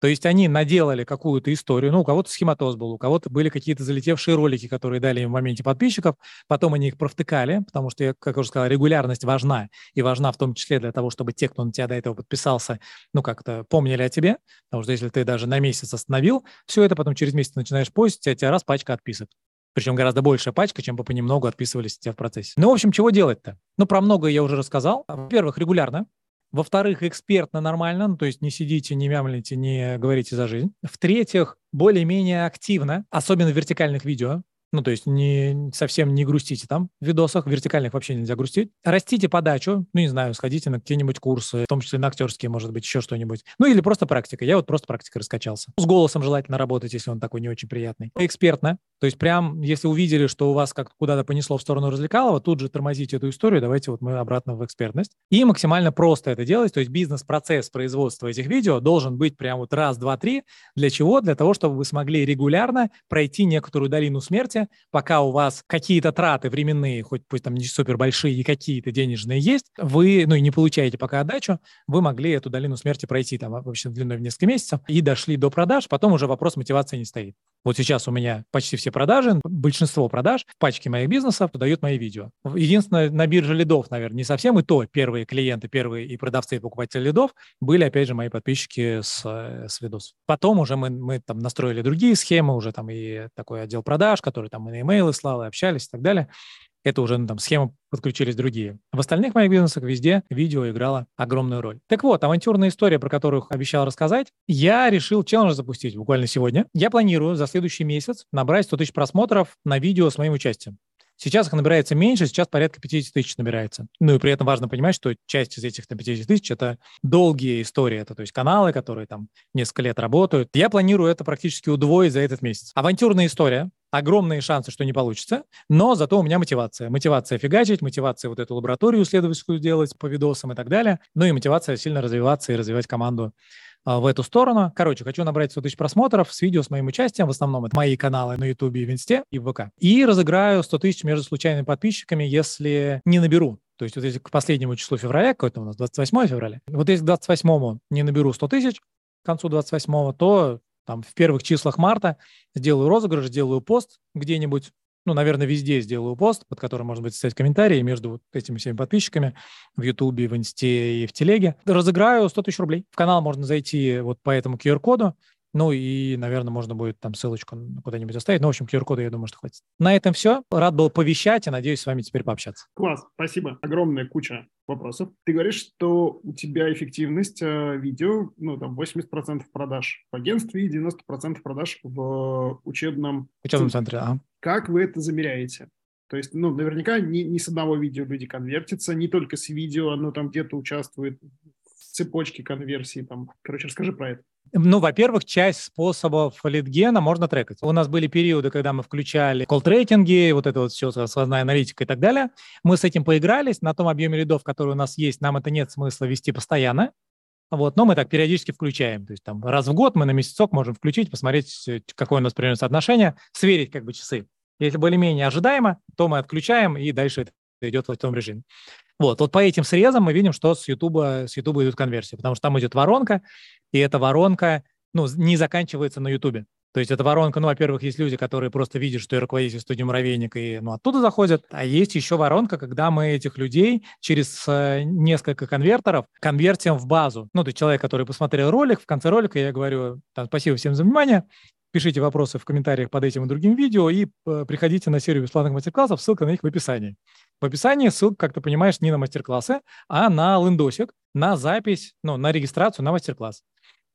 То есть они наделали какую-то историю, ну, у кого-то схематоз был, у кого-то были какие-то залетевшие ролики, которые дали им в моменте подписчиков, потом они их провтыкали, потому что, я, как я уже сказал, регулярность важна, и важна в том числе для того, чтобы те, кто на тебя до этого подписался, ну, как-то помнили о тебе, потому что если ты даже на месяц остановил все это, потом через месяц начинаешь постить, а тебя раз пачка отписок. Причем гораздо большая пачка, чем бы понемногу отписывались от тебя в процессе. Ну, в общем, чего делать-то? Ну, про многое я уже рассказал. Во-первых, регулярно. Во-вторых, экспертно нормально, ну, то есть не сидите, не мямлите, не говорите за жизнь. В-третьих, более-менее активно, особенно в вертикальных видео, ну, то есть не, совсем не грустите там в видосах, вертикальных вообще нельзя грустить. Растите подачу, ну, не знаю, сходите на какие-нибудь курсы, в том числе на актерские, может быть, еще что-нибудь. Ну, или просто практика. Я вот просто практикой раскачался. С голосом желательно работать, если он такой не очень приятный. Экспертно. То есть прям, если увидели, что у вас как куда-то понесло в сторону развлекалого, тут же тормозите эту историю, давайте вот мы обратно в экспертность. И максимально просто это делать, то есть бизнес-процесс производства этих видео должен быть прям вот раз, два, три. Для чего? Для того, чтобы вы смогли регулярно пройти некоторую долину смерти, пока у вас какие-то траты временные, хоть пусть там не супер большие и какие-то денежные есть, вы, ну и не получаете пока отдачу, вы могли эту долину смерти пройти там вообще длиной в несколько месяцев и дошли до продаж, потом уже вопрос мотивации не стоит. Вот сейчас у меня почти все продажи, большинство продаж в пачке моих бизнесов подают мои видео. Единственное, на бирже лидов, наверное, не совсем, и то первые клиенты, первые и продавцы, и покупатели лидов были, опять же, мои подписчики с, с видос. Потом уже мы, мы там настроили другие схемы, уже там и такой отдел продаж, который там и на имейлы слал, и общались и так далее. Это уже ну, там схемы подключились другие. В остальных моих бизнесах везде видео играло огромную роль. Так вот, авантюрная история, про которую обещал рассказать. Я решил челлендж запустить буквально сегодня. Я планирую за следующий месяц набрать 100 тысяч просмотров на видео с моим участием. Сейчас их набирается меньше, сейчас порядка 50 тысяч набирается. Ну и при этом важно понимать, что часть из этих на 50 тысяч – это долгие истории, это то есть каналы, которые там несколько лет работают. Я планирую это практически удвоить за этот месяц. Авантюрная история, огромные шансы, что не получится, но зато у меня мотивация. Мотивация фигачить, мотивация вот эту лабораторию исследовательскую делать по видосам и так далее, ну и мотивация сильно развиваться и развивать команду а, в эту сторону. Короче, хочу набрать 100 тысяч просмотров с видео с моим участием. В основном это мои каналы на YouTube и в Инсте и в ВК. И разыграю 100 тысяч между случайными подписчиками, если не наберу. То есть вот если к последнему числу февраля, какой-то у нас 28 февраля, вот если к 28 не наберу 100 тысяч, к концу 28 то там в первых числах марта сделаю розыгрыш, сделаю пост где-нибудь, ну, наверное, везде сделаю пост, под которым можно будет ставить комментарии между вот этими всеми подписчиками в Ютубе, в Инсте и в Телеге. Разыграю 100 тысяч рублей. В канал можно зайти вот по этому QR-коду, ну и, наверное, можно будет там ссылочку куда-нибудь оставить. Ну, в общем, QR-кода, я думаю, что хватит. На этом все. Рад был повещать и надеюсь с вами теперь пообщаться.
Класс, спасибо. Огромная куча вопросов. Ты говоришь, что у тебя эффективность э, видео, ну, там, 80% продаж в агентстве и 90% продаж в учебном,
учебном центре. Ага.
Как вы это замеряете? То есть, ну, наверняка не, не с одного видео люди конвертятся, не только с видео, оно там где-то участвует в цепочке конверсии. Там. Короче, расскажи про это.
Ну, во-первых, часть способов литгена можно трекать. У нас были периоды, когда мы включали колл-трейдинги, вот это вот все, сквозная аналитика и так далее. Мы с этим поигрались. На том объеме лидов, который у нас есть, нам это нет смысла вести постоянно. Вот, но мы так периодически включаем. То есть там раз в год мы на месяцок можем включить, посмотреть, какое у нас примерно соотношение, сверить как бы часы. Если более-менее ожидаемо, то мы отключаем, и дальше это идет в этом режиме. Вот, вот по этим срезам мы видим, что с YouTube, с YouTube идут конверсии, потому что там идет воронка, и эта воронка ну, не заканчивается на YouTube. То есть эта воронка, ну, во-первых, есть люди, которые просто видят, что я руководитель студии «Муравейник», и ну, оттуда заходят. А есть еще воронка, когда мы этих людей через э, несколько конвертеров конвертим в базу. Ну, то есть человек, который посмотрел ролик, в конце ролика я говорю, там, спасибо всем за внимание, пишите вопросы в комментариях под этим и другим видео и э, приходите на серию бесплатных мастер-классов, ссылка на них в описании. В описании ссылка, как ты понимаешь, не на мастер-классы, а на лендосик, на запись, ну, на регистрацию на мастер-класс,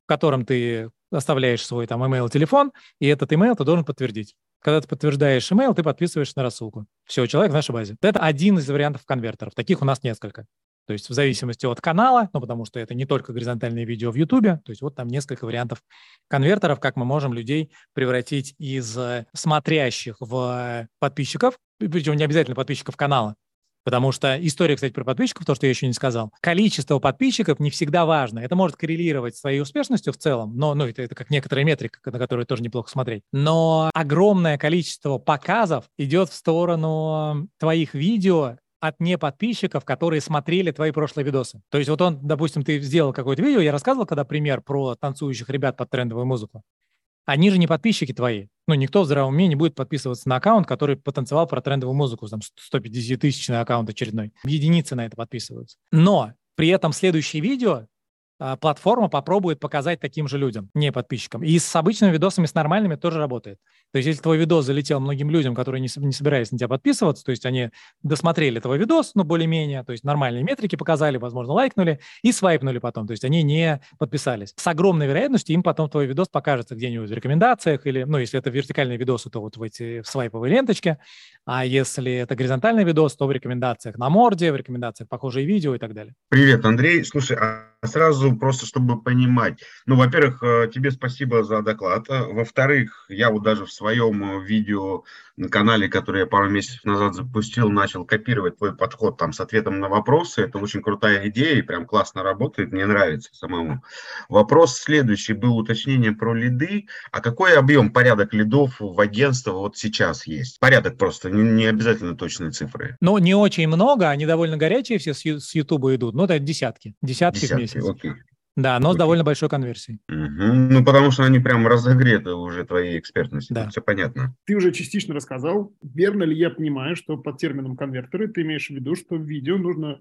в котором ты оставляешь свой там email, телефон, и этот email ты должен подтвердить. Когда ты подтверждаешь email, ты подписываешь на рассылку. Все, человек в нашей базе. Это один из вариантов конвертеров. Таких у нас несколько. То есть в зависимости от канала, ну, потому что это не только горизонтальные видео в YouTube, то есть вот там несколько вариантов конвертеров, как мы можем людей превратить из э, смотрящих в подписчиков, причем не обязательно подписчиков канала, Потому что история, кстати, про подписчиков, то, что я еще не сказал, количество подписчиков не всегда важно. Это может коррелировать с твоей успешностью в целом, но ну, это, это как некоторая метрика, на которую тоже неплохо смотреть. Но огромное количество показов идет в сторону твоих видео от неподписчиков, которые смотрели твои прошлые видосы. То есть вот он, допустим, ты сделал какое-то видео, я рассказывал когда пример про танцующих ребят под трендовую музыку. Они же не подписчики твои. Ну, никто в здравом уме не будет подписываться на аккаунт, который потанцевал про трендовую музыку, там 150 тысячный аккаунт очередной. Единицы на это подписываются. Но при этом следующее видео платформа попробует показать таким же людям, не подписчикам. И с обычными видосами, с нормальными тоже работает. То есть если твой видос залетел многим людям, которые не, не собирались на тебя подписываться, то есть они досмотрели твой видос, ну, более-менее, то есть нормальные метрики показали, возможно, лайкнули и свайпнули потом, то есть они не подписались. С огромной вероятностью им потом твой видос покажется где-нибудь в рекомендациях или, ну, если это вертикальные видосы, то вот в эти в свайповой ленточке, а если это горизонтальный видос, то в рекомендациях на морде, в рекомендациях похожие видео и так далее.
Привет, Андрей. Слушай, а сразу просто, чтобы понимать. Ну, во-первых, э, тебе спасибо за доклад. Во-вторых, я вот даже в своем э, видео на канале, который я пару месяцев назад запустил, начал копировать твой подход там с ответом на вопросы. Это очень крутая идея и прям классно работает, мне нравится самому. Вопрос следующий был уточнение про лиды. А какой объем, порядок лидов в агентство вот сейчас есть? Порядок просто, не, не обязательно точные цифры.
Ну, не очень много, они довольно горячие все с Ютуба идут. Ну, это десятки. Десятки, десятки в месяц. Окей. Да, но с довольно большой конверсией.
Угу. Ну, потому что они прям разогреты уже твоей экспертностью. Да. Все понятно.
Ты уже частично рассказал. Верно ли я понимаю, что под термином конвертеры ты имеешь в виду, что в видео нужно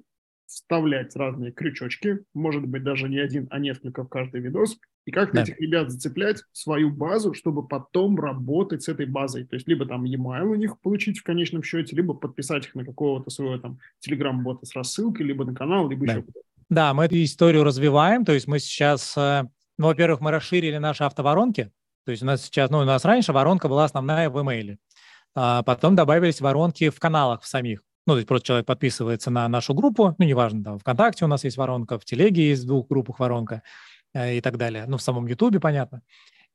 вставлять разные крючочки, может быть, даже не один, а несколько в каждый видос, и как да. этих ребят зацеплять в свою базу, чтобы потом работать с этой базой. То есть либо там e-mail у них получить в конечном счете, либо подписать их на какого-то своего там телеграм-бота с рассылкой, либо на канал, либо да. еще куда-то.
Да, мы эту историю развиваем, то есть мы сейчас, э, ну, во-первых, мы расширили наши автоворонки, то есть у нас сейчас, ну, у нас раньше воронка была основная в имейле, а потом добавились воронки в каналах в самих. Ну, то есть просто человек подписывается на нашу группу, ну, неважно, там, ВКонтакте у нас есть воронка, в Телеге есть в двух группах воронка э, и так далее, ну, в самом Ютубе, понятно.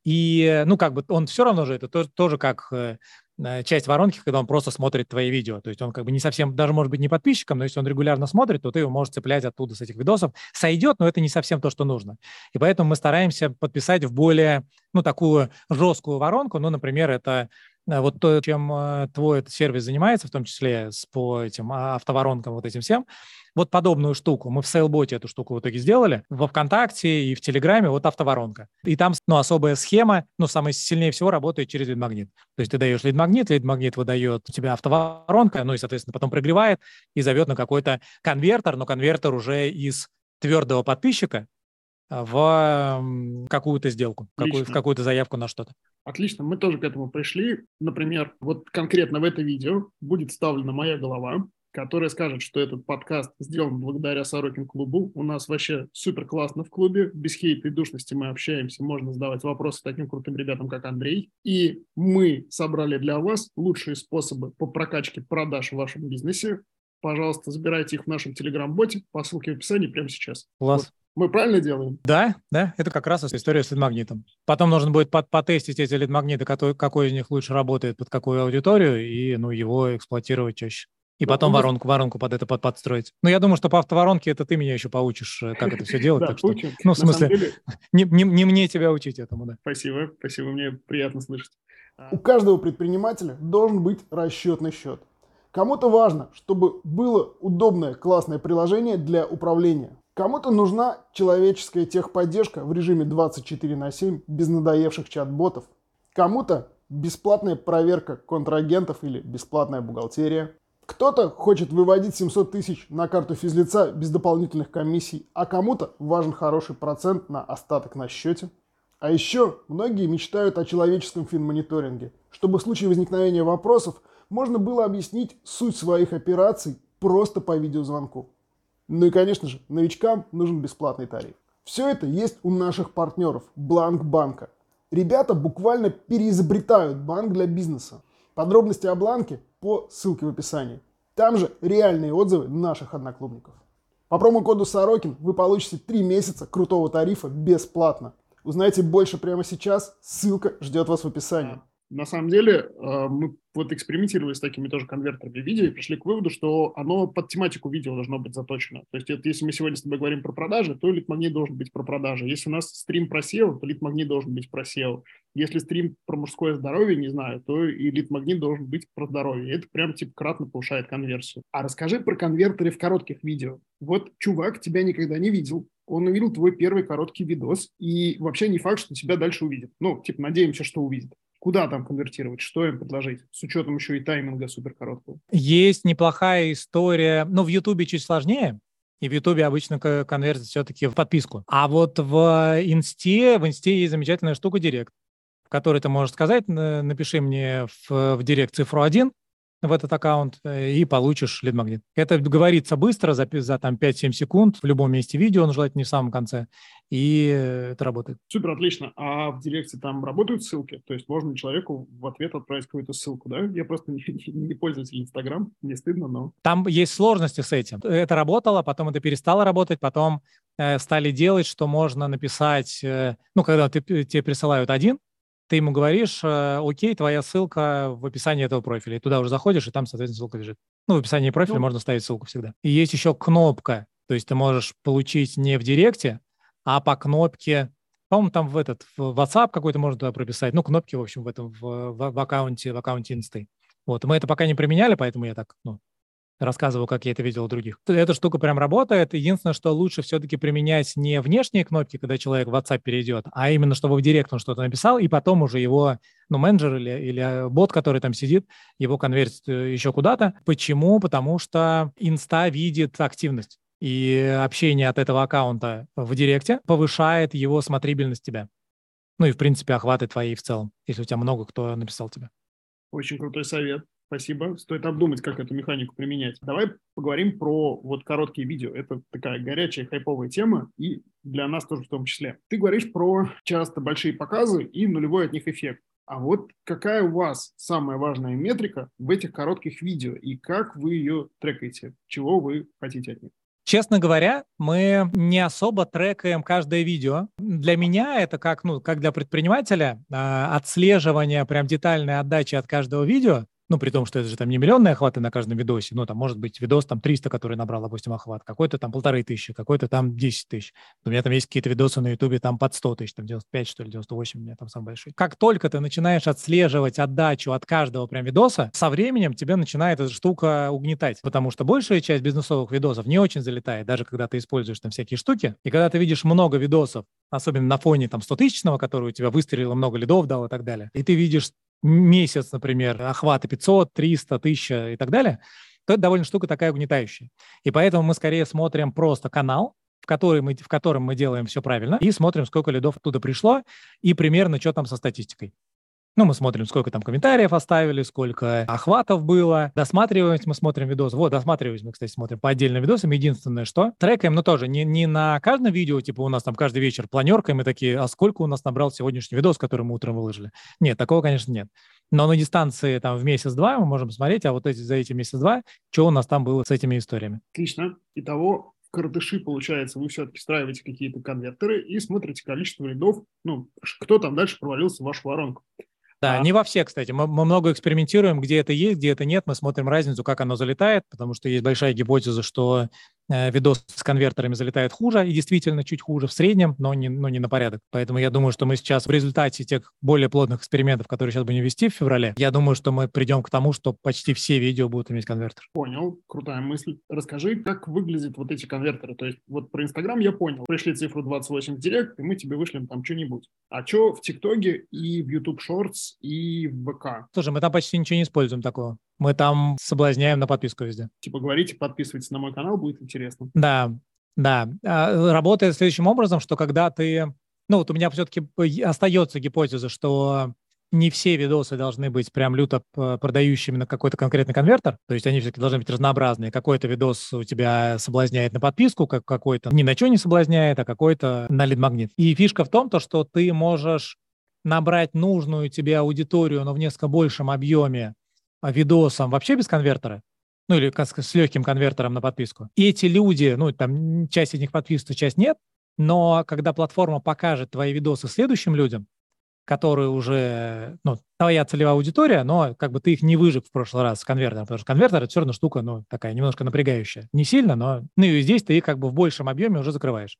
И, ну, как бы он все равно же, это тоже, тоже как э, э, часть воронки, когда он просто смотрит твои видео. То есть он как бы не совсем, даже может быть не подписчиком, но если он регулярно смотрит, то ты его можешь цеплять оттуда с этих видосов. Сойдет, но это не совсем то, что нужно. И поэтому мы стараемся подписать в более, ну, такую жесткую воронку. Ну, например, это вот то, чем твой этот сервис занимается, в том числе с, по этим а, автоворонкам, вот этим всем, вот подобную штуку. Мы в Сейлботе эту штуку в итоге сделали. Во ВКонтакте и в Телеграме вот автоворонка. И там ну, особая схема, ну, самая сильнее всего работает через лид-магнит. То есть ты даешь лид-магнит, лид-магнит выдает у тебя автоворонка, ну и, соответственно, потом прогревает и зовет на какой-то конвертер, но конвертер уже из твердого подписчика в какую-то сделку, какую, в какую-то заявку на что-то.
Отлично, мы тоже к этому пришли. Например, вот конкретно в это видео будет вставлена моя голова, который скажет, что этот подкаст сделан благодаря Сорокин клубу. У нас вообще супер классно в клубе, без хейта и душности мы общаемся, можно задавать вопросы таким крутым ребятам, как Андрей. И мы собрали для вас лучшие способы по прокачке продаж в вашем бизнесе. Пожалуйста, забирайте их в нашем телеграм-боте по ссылке в описании прямо сейчас.
Класс. Вот.
Мы правильно делаем?
Да, да, это как раз история с лид-магнитом. Потом нужно будет под, потестить эти лид-магниты, какой, какой из них лучше работает под какую аудиторию, и ну, его эксплуатировать чаще. И потом ну, воронку, воронку под это под, подстроить. Ну, я думаю, что по автоворонке это ты меня еще поучишь, э, как это все делать.
Да,
так что, ну, в смысле, не, не, не мне тебя учить этому, да.
Спасибо, спасибо, мне приятно слышать.
А У каждого предпринимателя должен быть расчетный счет. Кому-то важно, чтобы было удобное, классное приложение для управления. Кому-то нужна человеческая техподдержка в режиме 24 на 7 без надоевших чат-ботов. Кому-то бесплатная проверка контрагентов или бесплатная бухгалтерия. Кто-то хочет выводить 700 тысяч на карту физлица без дополнительных комиссий, а кому-то важен хороший процент на остаток на счете. А еще многие мечтают о человеческом финмониторинге, чтобы в случае возникновения вопросов можно было объяснить суть своих операций просто по видеозвонку. Ну и, конечно же, новичкам нужен бесплатный тариф. Все это есть у наших партнеров Бланк Банка. Ребята буквально переизобретают банк для бизнеса. Подробности о Бланке по ссылке в описании. Там же реальные отзывы наших одноклубников. По промокоду Сорокин вы получите 3 месяца крутого тарифа бесплатно. Узнайте больше прямо сейчас, ссылка ждет вас в описании.
На самом деле, э, мы вот экспериментировали с такими тоже конвертерами видео и пришли к выводу, что оно под тематику видео должно быть заточено. То есть это, если мы сегодня с тобой говорим про продажи, то лид-магнит должен быть про продажи. Если у нас стрим про SEO, то лид-магнит должен быть про SEO. Если стрим про мужское здоровье, не знаю, то и лид-магнит должен быть про здоровье. Это прям типа кратно повышает конверсию. А расскажи про конвертеры в коротких видео. Вот чувак тебя никогда не видел, он увидел твой первый короткий видос, и вообще не факт, что тебя дальше увидит. Ну, типа, надеемся, что увидит. Куда там конвертировать? Что им предложить? С учетом еще и тайминга супер короткого.
Есть неплохая история. Ну, в Ютубе чуть сложнее. И в Ютубе обычно конвертят все-таки в подписку. А вот в Инсте, в Инсте есть замечательная штука Директ, в которой ты можешь сказать, напиши мне в, в Директ цифру 1, в этот аккаунт э, и получишь лид-магнит. Это говорится быстро, за, за там 5-7 секунд, в любом месте видео, он желательно не в самом конце, и это работает.
Супер, отлично. А в директе там работают ссылки? То есть можно человеку в ответ отправить какую-то ссылку, да? Я просто не, не, не пользователь Инстаграм, мне стыдно, но...
Там есть сложности с этим. Это работало, потом это перестало работать, потом э, стали делать, что можно написать, э, ну, когда ты, тебе присылают один, ты ему говоришь, э, окей, твоя ссылка в описании этого профиля. И туда уже заходишь, и там, соответственно, ссылка лежит. Ну, в описании профиля ну, можно ставить ссылку всегда. И есть еще кнопка. То есть ты можешь получить не в директе, а по кнопке, по-моему, там в этот, в WhatsApp какой-то можно туда прописать. Ну, кнопки, в общем, в этом, в, в, в аккаунте, в аккаунте инсты. Вот, мы это пока не применяли, поэтому я так, ну, рассказываю, как я это видел у других. Эта штука прям работает. Единственное, что лучше все-таки применять не внешние кнопки, когда человек в WhatsApp перейдет, а именно, чтобы в директ он что-то написал, и потом уже его, ну, менеджер или, или бот, который там сидит, его конвертит э, еще куда-то. Почему? Потому что инста видит активность. И общение от этого аккаунта в директе повышает его смотрибельность тебя. Ну и, в принципе, охваты твои в целом, если у тебя много кто написал тебе.
Очень крутой совет. Спасибо. Стоит обдумать, как эту механику применять. Давай поговорим про вот короткие видео. Это такая горячая, хайповая тема, и для нас тоже в том числе. Ты говоришь про часто большие показы и нулевой от них эффект. А вот какая у вас самая важная метрика в этих коротких видео, и как вы ее трекаете? Чего вы хотите от них?
Честно говоря, мы не особо трекаем каждое видео. Для меня это как, ну, как для предпринимателя э, отслеживание прям детальной отдачи от каждого видео ну, при том, что это же там не миллионные охваты на каждом видосе, ну, там может быть видос там 300, который набрал, допустим, охват, какой-то там полторы тысячи, какой-то там 10 тысяч. У меня там есть какие-то видосы на ютубе там под 100 тысяч, там 95, что ли, 98 у меня там самый большой. Как только ты начинаешь отслеживать отдачу от каждого прям видоса, со временем тебе начинает эта штука угнетать, потому что большая часть бизнесовых видосов не очень залетает, даже когда ты используешь там всякие штуки. И когда ты видишь много видосов, особенно на фоне там 100-тысячного, который у тебя выстрелил, много лидов дал и так далее, и ты видишь месяц, например, охваты 500, 300, 1000 и так далее, то это довольно штука такая угнетающая. И поэтому мы скорее смотрим просто канал, в, который мы, в котором мы делаем все правильно, и смотрим, сколько лидов оттуда пришло, и примерно, что там со статистикой. Ну, мы смотрим, сколько там комментариев оставили, сколько охватов было. Досматриваемость мы смотрим видос. Вот, досматриваемость мы, кстати, смотрим по отдельным видосам. Единственное, что трекаем, но тоже не, не на каждом видео, типа у нас там каждый вечер планерка, и мы такие, а сколько у нас набрал сегодняшний видос, который мы утром выложили? Нет, такого, конечно, нет. Но на дистанции там в месяц-два мы можем смотреть, а вот эти, за эти месяц-два, что у нас там было с этими историями.
Отлично. Итого в Кардыши, получается, вы все-таки встраиваете какие-то конвертеры и смотрите количество лидов, ну, кто там дальше провалился в вашу воронку.
Да, а. не во все, кстати. Мы, мы много экспериментируем, где это есть, где это нет. Мы смотрим разницу, как оно залетает, потому что есть большая гипотеза, что видос с конвертерами залетает хуже, и действительно чуть хуже в среднем, но не, но не на порядок. Поэтому я думаю, что мы сейчас в результате тех более плотных экспериментов, которые сейчас будем вести в феврале, я думаю, что мы придем к тому, что почти все видео будут иметь конвертер.
Понял, крутая мысль. Расскажи, как выглядят вот эти конвертеры. То есть вот про Инстаграм я понял. Пришли цифру 28 в Директ, и мы тебе вышлем там что-нибудь. А что в ТикТоке и в YouTube Shorts и в ВК?
Слушай, мы там почти ничего не используем такого. Мы там соблазняем на подписку везде.
Типа говорите, подписывайтесь на мой канал, будет интересно.
Да, да. А, работает следующим образом, что когда ты... Ну, вот у меня все-таки остается гипотеза, что не все видосы должны быть прям люто продающими на какой-то конкретный конвертер, то есть они все-таки должны быть разнообразные. Какой-то видос у тебя соблазняет на подписку, как какой-то ни на что не соблазняет, а какой-то на лид-магнит. И фишка в том, то, что ты можешь набрать нужную тебе аудиторию, но в несколько большем объеме а, видосом вообще без конвертера, ну или с легким конвертером на подписку. И эти люди, ну там часть из них подписывается, часть нет, но когда платформа покажет твои видосы следующим людям, которые уже, ну, твоя целевая аудитория, но как бы ты их не выжег в прошлый раз с конвертером, потому что конвертер — это все равно штука, ну, такая немножко напрягающая. Не сильно, но... Ну, и здесь ты их как бы в большем объеме уже закрываешь.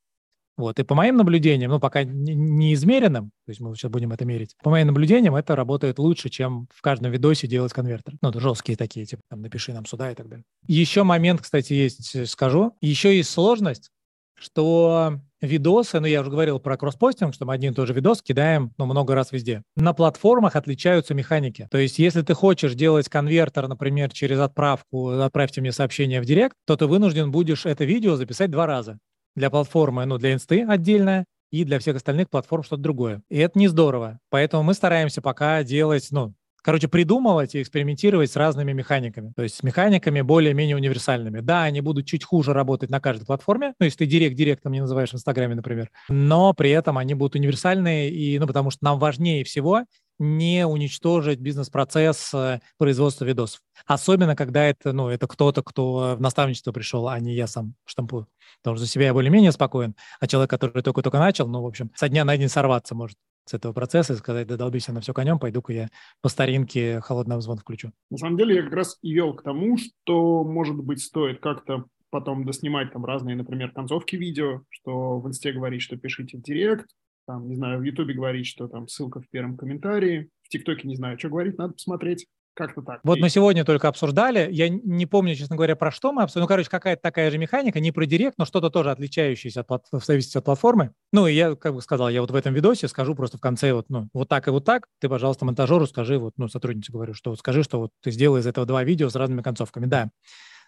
Вот. И по моим наблюдениям, ну, пока не то есть мы сейчас будем это мерить, по моим наблюдениям это работает лучше, чем в каждом видосе делать конвертер. Ну, жесткие такие, типа, там, напиши нам сюда и так далее. Еще момент, кстати, есть, э, скажу. Еще есть сложность, что видосы, ну, я уже говорил про кросспостинг, что мы один и тот же видос кидаем, ну, много раз везде. На платформах отличаются механики. То есть, если ты хочешь делать конвертер, например, через отправку, отправьте мне сообщение в директ, то ты вынужден будешь это видео записать два раза для платформы, ну, для инсты отдельная, и для всех остальных платформ что-то другое. И это не здорово. Поэтому мы стараемся пока делать, ну, короче, придумывать и экспериментировать с разными механиками. То есть с механиками более-менее универсальными. Да, они будут чуть хуже работать на каждой платформе, ну, если ты директ директом не называешь в Инстаграме, например, но при этом они будут универсальные, и, ну, потому что нам важнее всего не уничтожить бизнес-процесс э, производства видосов. Особенно, когда это, ну, это кто-то, кто в наставничество пришел, а не я сам штампую. Потому что за себя я более-менее спокоен, а человек, который только-только начал, ну, в общем, со дня на день сорваться может с этого процесса и сказать, да долбись на все конем, пойду-ка я по старинке холодный звон включу.
На самом деле я как раз и вел к тому, что, может быть, стоит как-то потом доснимать там разные, например, концовки видео, что в инсте говорить, что пишите в директ, там, не знаю, в Ютубе говорить, что там ссылка в первом комментарии, в ТикТоке не знаю, что говорить, надо посмотреть. Как-то так.
Вот мы сегодня только обсуждали. Я не помню, честно говоря, про что мы обсуждали. Ну, короче, какая-то такая же механика, не про директ, но что-то тоже отличающееся от, в зависимости от платформы. Ну, и я, как бы сказал, я вот в этом видосе скажу просто в конце вот, ну, вот так и вот так. Ты, пожалуйста, монтажеру скажи, вот, ну, сотруднице говорю, что вот скажи, что вот ты сделай из этого два видео с разными концовками. Да.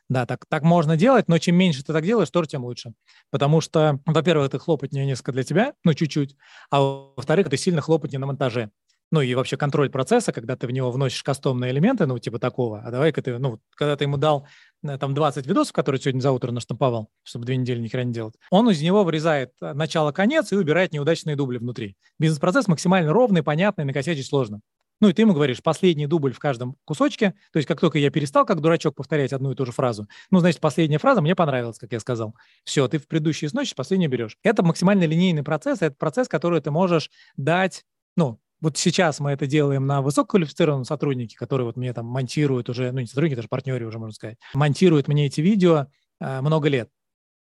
Да, так, так можно делать, но чем меньше ты так делаешь, то тем лучше. Потому что, во-первых, это хлопотнее несколько для тебя, ну, чуть-чуть, а во-вторых, это сильно хлопотнее на монтаже. Ну, и вообще контроль процесса, когда ты в него вносишь кастомные элементы, ну, типа такого, а давай-ка ты, ну, когда ты ему дал э, там 20 видосов, которые сегодня за утро наштамповал, чтобы две недели ни хера не делать, он из него вырезает э, начало-конец и убирает неудачные дубли внутри. Бизнес-процесс максимально ровный, понятный, накосячить сложно. Ну, и ты ему говоришь, последний дубль в каждом кусочке. То есть, как только я перестал, как дурачок, повторять одну и ту же фразу, ну, значит, последняя фраза мне понравилась, как я сказал. Все, ты в предыдущие сночи последнюю берешь. Это максимально линейный процесс, это процесс, который ты можешь дать, ну, вот сейчас мы это делаем на высококвалифицированном сотруднике, который вот мне там монтирует уже, ну не сотрудник, даже партнере уже, можно сказать, монтирует мне эти видео э, много лет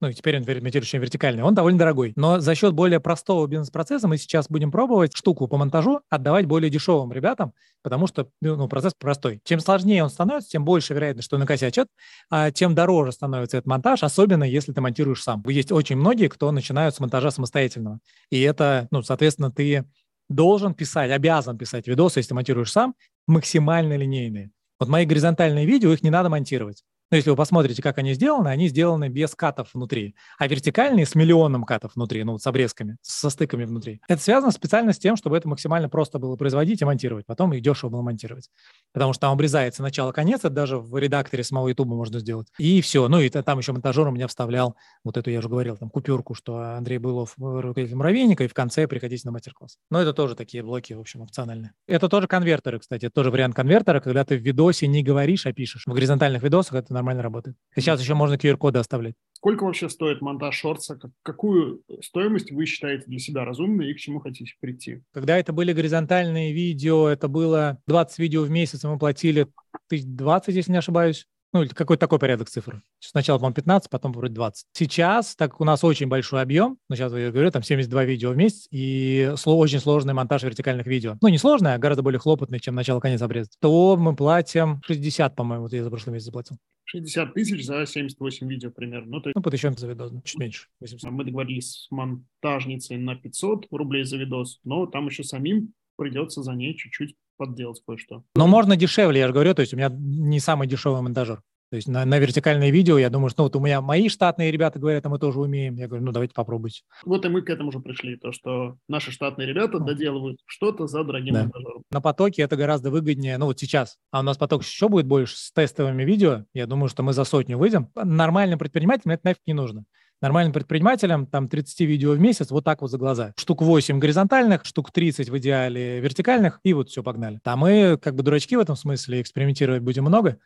ну, и теперь он монтирующий вертикальный, он довольно дорогой. Но за счет более простого бизнес-процесса мы сейчас будем пробовать штуку по монтажу отдавать более дешевым ребятам, потому что ну, ну процесс простой. Чем сложнее он становится, тем больше вероятность, что накосячат, а тем дороже становится этот монтаж, особенно если ты монтируешь сам. Есть очень многие, кто начинают с монтажа самостоятельного. И это, ну, соответственно, ты должен писать, обязан писать видосы, если монтируешь сам, максимально линейные. Вот мои горизонтальные видео, их не надо монтировать. Но если вы посмотрите, как они сделаны, они сделаны без катов внутри, а вертикальные с миллионом катов внутри, ну, с обрезками, со стыками внутри. Это связано специально с тем, чтобы это максимально просто было производить и монтировать, потом их дешево было монтировать. Потому что там обрезается начало-конец, это даже в редакторе самого YouTube можно сделать. И все. Ну, и там еще монтажер у меня вставлял вот эту, я уже говорил, там, купюрку, что Андрей Былов руководитель муравейника, и в конце приходите на мастер-класс. Но это тоже такие блоки, в общем, опциональные. Это тоже конвертеры, кстати, тоже вариант конвертера, когда ты в видосе не говоришь, а пишешь. В горизонтальных видосах это нормально работает. И сейчас еще можно QR-коды оставлять.
Сколько вообще стоит монтаж шорца? Какую стоимость вы считаете для себя разумной и к чему хотите прийти?
Когда это были горизонтальные видео, это было 20 видео в месяц, мы платили 1020, если не ошибаюсь. Ну, какой-то такой порядок цифр. Сначала, по-моему, 15, потом вроде 20. Сейчас, так как у нас очень большой объем, ну, сейчас я говорю, там 72 видео в месяц, и очень сложный монтаж вертикальных видео. Ну, не сложный, а гораздо более хлопотный, чем начало-конец обрезать. То мы платим 60, по-моему, вот я за прошлый месяц заплатил.
60 тысяч за 78 видео примерно.
Ну, то есть... ну под еще за видос, чуть меньше.
800. Мы договорились с монтажницей на 500 рублей за видос, но там еще самим придется за ней чуть-чуть подделать кое-что.
Но можно дешевле, я же говорю, то есть у меня не самый дешевый монтажер. То есть на, на вертикальное видео, я думаю, что ну, вот у меня мои штатные ребята говорят, а мы тоже умеем. Я говорю, ну давайте попробуйте.
Вот и мы к этому уже пришли, то, что наши штатные ребята доделывают что-то за дорогим да. монтажером.
На потоке это гораздо выгоднее, ну вот сейчас. А у нас поток еще будет больше с тестовыми видео. Я думаю, что мы за сотню выйдем. Нормальным предпринимателям это нафиг не нужно. Нормальным предпринимателям там 30 видео в месяц вот так вот за глаза. Штук 8 горизонтальных, штук 30 в идеале вертикальных, и вот все, погнали. А мы как бы дурачки в этом смысле, экспериментировать будем много.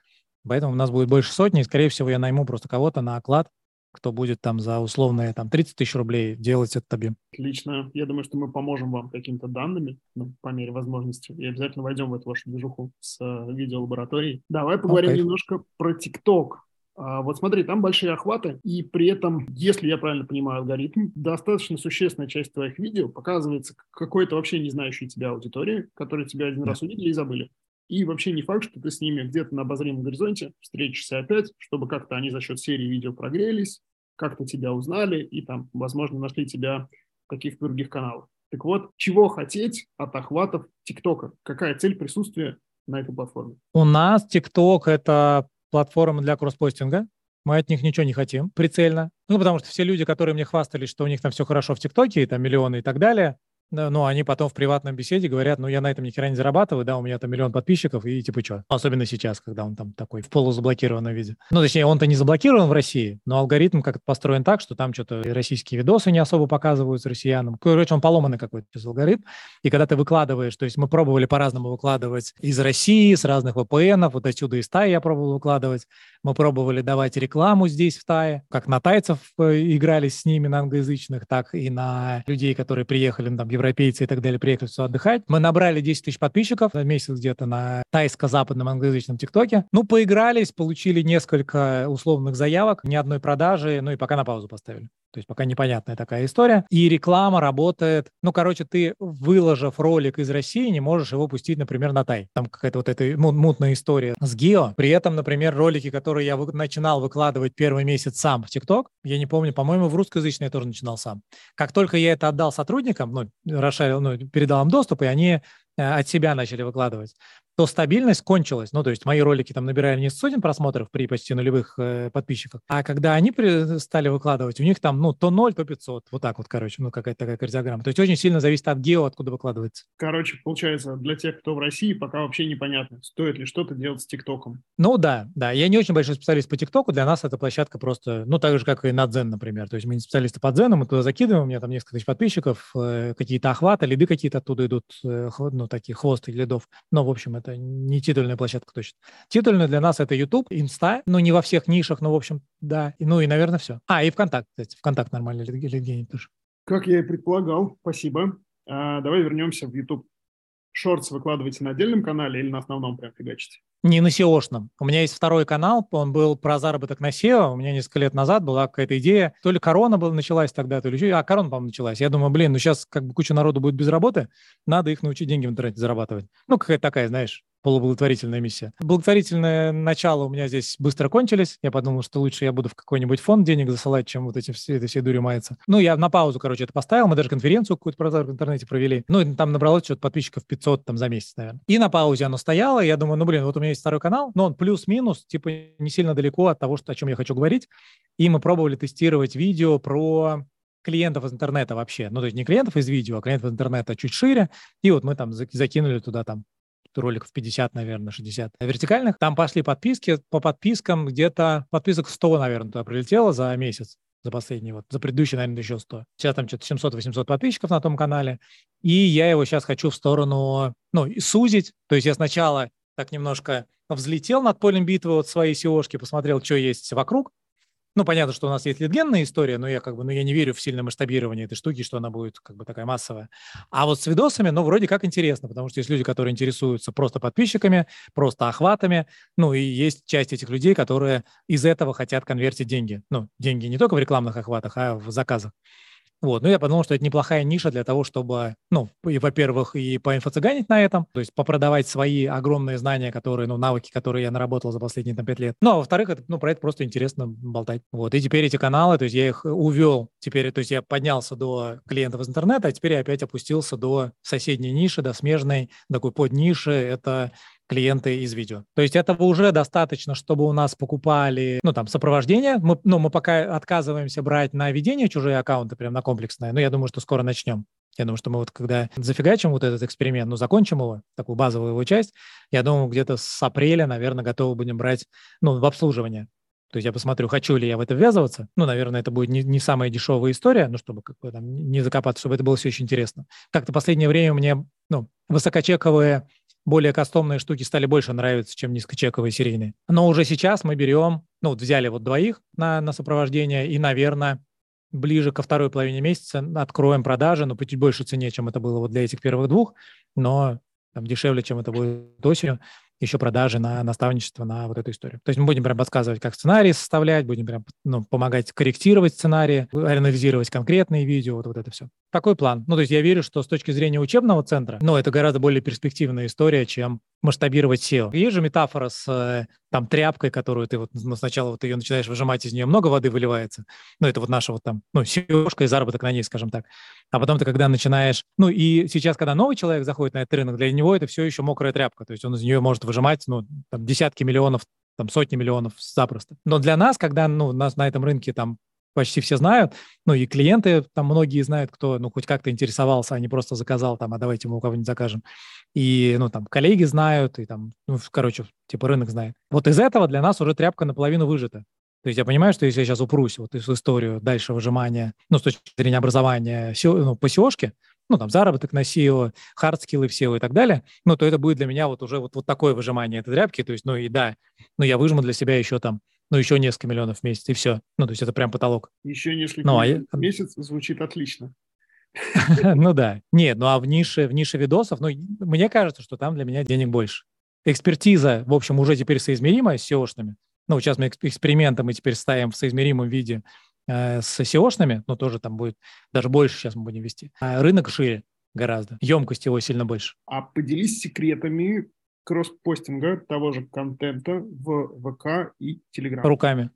Поэтому у нас будет больше сотни, и, скорее всего, я найму просто кого-то на оклад, кто будет там за условные там 30 тысяч рублей делать этот объем.
Отлично. Я думаю, что мы поможем вам какими-то данными, ну, по мере возможности, и обязательно войдем в эту вашу движуху с uh, видеолабораторией. Давай поговорим okay. немножко про ТикТок. Uh, вот смотри, там большие охваты, и при этом, если я правильно понимаю алгоритм, достаточно существенная часть твоих видео показывается какой-то вообще не знающей тебя аудитории, которые тебя один раз увидели и забыли. И вообще не факт, что ты с ними где-то на обозримом горизонте встретишься опять, чтобы как-то они за счет серии видео прогрелись, как-то тебя узнали и там, возможно, нашли тебя в каких-то других каналах. Так вот, чего хотеть от охватов ТикТока? Какая цель присутствия на этой платформе?
У нас ТикТок – это платформа для кросспостинга. Мы от них ничего не хотим прицельно. Ну, потому что все люди, которые мне хвастались, что у них там все хорошо в ТикТоке, и там миллионы и так далее, но они потом в приватном беседе говорят, ну, я на этом ни хера не зарабатываю, да, у меня там миллион подписчиков, и типа что? Особенно сейчас, когда он там такой в полузаблокированном виде. Ну, точнее, он-то не заблокирован в России, но алгоритм как-то построен так, что там что-то российские видосы не особо показываются россиянам. Короче, он поломанный какой-то алгоритм. И когда ты выкладываешь, то есть мы пробовали по-разному выкладывать из России, с разных VPN, вот отсюда из Таи я пробовал выкладывать. Мы пробовали давать рекламу здесь, в Тае, как на тайцев э, игрались с ними, на англоязычных, так и на людей, которые приехали, ну, там, европейцы и так далее, приехали сюда отдыхать. Мы набрали 10 тысяч подписчиков на месяц где-то на тайско-западном англоязычном ТикТоке. Ну, поигрались, получили несколько условных заявок, ни одной продажи, ну и пока на паузу поставили. То есть пока непонятная такая история. И реклама работает. Ну, короче, ты, выложив ролик из России, не можешь его пустить, например, на Тай. Там какая-то вот эта мутная история с Гео. При этом, например, ролики, которые я начинал выкладывать первый месяц сам в ТикТок, я не помню, по-моему, в русскоязычный я тоже начинал сам. Как только я это отдал сотрудникам, ну, расширил, ну передал им доступ, и они э, от себя начали выкладывать то стабильность кончилась. Ну, то есть мои ролики там набирали не сотен просмотров при почти нулевых э, подписчиках, а когда они при, стали выкладывать, у них там, ну, то 0, то 500. Вот так вот, короче, ну, какая-то такая кардиограмма. То есть очень сильно зависит от гео, откуда выкладывается.
Короче, получается, для тех, кто в России, пока вообще непонятно, стоит ли что-то делать с ТикТоком.
Ну, да, да. Я не очень большой специалист по ТикТоку. Для нас эта площадка просто, ну, так же, как и на Дзен, например. То есть мы не специалисты по Дзену, мы туда закидываем, у меня там несколько тысяч подписчиков, э, какие-то охваты, лиды какие-то оттуда идут, э, ну, такие хвосты лидов. Но, в общем, это не титульная площадка точно. Титульная для нас это YouTube, Инста, ну, не во всех нишах, но, в общем, да. Ну, и, наверное, все. А, и ВКонтакт, кстати. ВКонтакт нормальный лидгенит тоже.
Как я и предполагал, спасибо. А, давай вернемся в YouTube. Шортс выкладываете на отдельном канале или на основном прям фигачите?
Не на SEO-шном. У меня есть второй канал, он был про заработок на SEO. У меня несколько лет назад была какая-то идея. То ли корона была, началась тогда, то ли еще... А, корона, по-моему, началась. Я думаю, блин, ну сейчас как бы куча народу будет без работы, надо их научить деньги в интернете зарабатывать. Ну, какая-то такая, знаешь, полублаготворительная миссия. Благотворительное начало у меня здесь быстро кончились. Я подумал, что лучше я буду в какой-нибудь фонд денег засылать, чем вот эти все, этой всей дурью маяться. Ну, я на паузу, короче, это поставил. Мы даже конференцию какую-то в интернете провели. Ну, там набралось что-то подписчиков 500 там за месяц, наверное. И на паузе оно стояло. Я думаю, ну, блин, вот у меня есть второй канал, но он плюс-минус, типа, не сильно далеко от того, что, о чем я хочу говорить. И мы пробовали тестировать видео про клиентов из интернета вообще. Ну, то есть не клиентов из видео, а клиентов из интернета чуть шире. И вот мы там закинули туда там роликов 50, наверное, 60 вертикальных. Там пошли подписки. По подпискам где-то подписок 100, наверное, туда прилетело за месяц за последний вот, за предыдущий, наверное, еще 100. Сейчас там что-то 700-800 подписчиков на том канале, и я его сейчас хочу в сторону, ну, сузить, то есть я сначала так немножко взлетел над полем битвы вот своей SEO-шки, посмотрел, что есть вокруг, ну, понятно, что у нас есть литгенная история, но я как бы, ну, я не верю в сильное масштабирование этой штуки, что она будет как бы такая массовая. А вот с видосами, ну, вроде как интересно, потому что есть люди, которые интересуются просто подписчиками, просто охватами, ну, и есть часть этих людей, которые из этого хотят конвертить деньги. Ну, деньги не только в рекламных охватах, а в заказах. Вот, ну я подумал, что это неплохая ниша для того, чтобы, ну, и, во-первых, и поинфо-цыганить на этом, то есть попродавать свои огромные знания, которые, ну, навыки, которые я наработал за последние там пять лет. Ну, а во-вторых, это, ну, про это просто интересно болтать. Вот, и теперь эти каналы, то есть я их увел, теперь, то есть я поднялся до клиентов из интернета, а теперь я опять опустился до соседней ниши, до смежной, такой под ниши, это клиенты из видео. То есть этого уже достаточно, чтобы у нас покупали, ну, там, сопровождение. Мы, ну, мы пока отказываемся брать на ведение чужие аккаунты, прям на комплексное, но я думаю, что скоро начнем. Я думаю, что мы вот когда зафигачим вот этот эксперимент, ну, закончим его, такую базовую его часть, я думаю, где-то с апреля, наверное, готовы будем брать, ну, в обслуживание. То есть я посмотрю, хочу ли я в это ввязываться. Ну, наверное, это будет не, не самая дешевая история, ну, чтобы как бы, там, не закопаться, чтобы это было все очень интересно. Как-то последнее время мне ну, высокочековые более кастомные штуки стали больше нравиться, чем низкочековые серийные. Но уже сейчас мы берем, ну вот взяли вот двоих на, на сопровождение и, наверное, ближе ко второй половине месяца откроем продажи, но по чуть больше цене, чем это было вот для этих первых двух, но там, дешевле, чем это будет осенью еще продажи на наставничество на вот эту историю. То есть мы будем прям подсказывать, как сценарий составлять, будем прям ну, помогать корректировать сценарии, анализировать конкретные видео, вот, вот это все. Такой план. Ну, то есть я верю, что с точки зрения учебного центра, ну, это гораздо более перспективная история, чем масштабировать SEO. Есть же метафора с э, там тряпкой, которую ты вот ну, сначала вот ее начинаешь выжимать, из нее много воды выливается. Ну, это вот наша вот там, ну, seo и заработок на ней, скажем так. А потом ты когда начинаешь... Ну, и сейчас, когда новый человек заходит на этот рынок, для него это все еще мокрая тряпка. То есть он из нее может выжимать, ну, там, десятки миллионов там сотни миллионов запросто. Но для нас, когда ну, нас на этом рынке там почти все знают, ну и клиенты там многие знают, кто ну хоть как-то интересовался, а не просто заказал там, а давайте мы у кого-нибудь закажем. И ну там коллеги знают, и там, ну короче, типа рынок знает. Вот из этого для нас уже тряпка наполовину выжата. То есть я понимаю, что если я сейчас упрусь вот эту историю дальше выжимания, ну, с точки зрения образования ну, по SEO ну, там, заработок на SEO, хардскиллы в SEO и так далее, ну, то это будет для меня вот уже вот, вот такое выжимание этой тряпки, то есть, ну, и да, ну, я выжму для себя еще там ну, еще несколько миллионов в месяц, и все. Ну, то есть это прям потолок.
Еще несколько ну, а миллионов в месяц звучит отлично.
Ну да. Нет, ну а в нише, в нише видосов, ну, мне кажется, что там для меня денег больше. Экспертиза, в общем, уже теперь соизмерима с SEO-шными. Ну, сейчас мы эксперименты мы теперь ставим в соизмеримом виде э, с SEO-шными, но тоже там будет даже больше сейчас мы будем вести. А рынок шире гораздо, емкость его сильно больше.
А поделись секретами кросс-постинга того же контента в ВК и Телеграм.
Руками.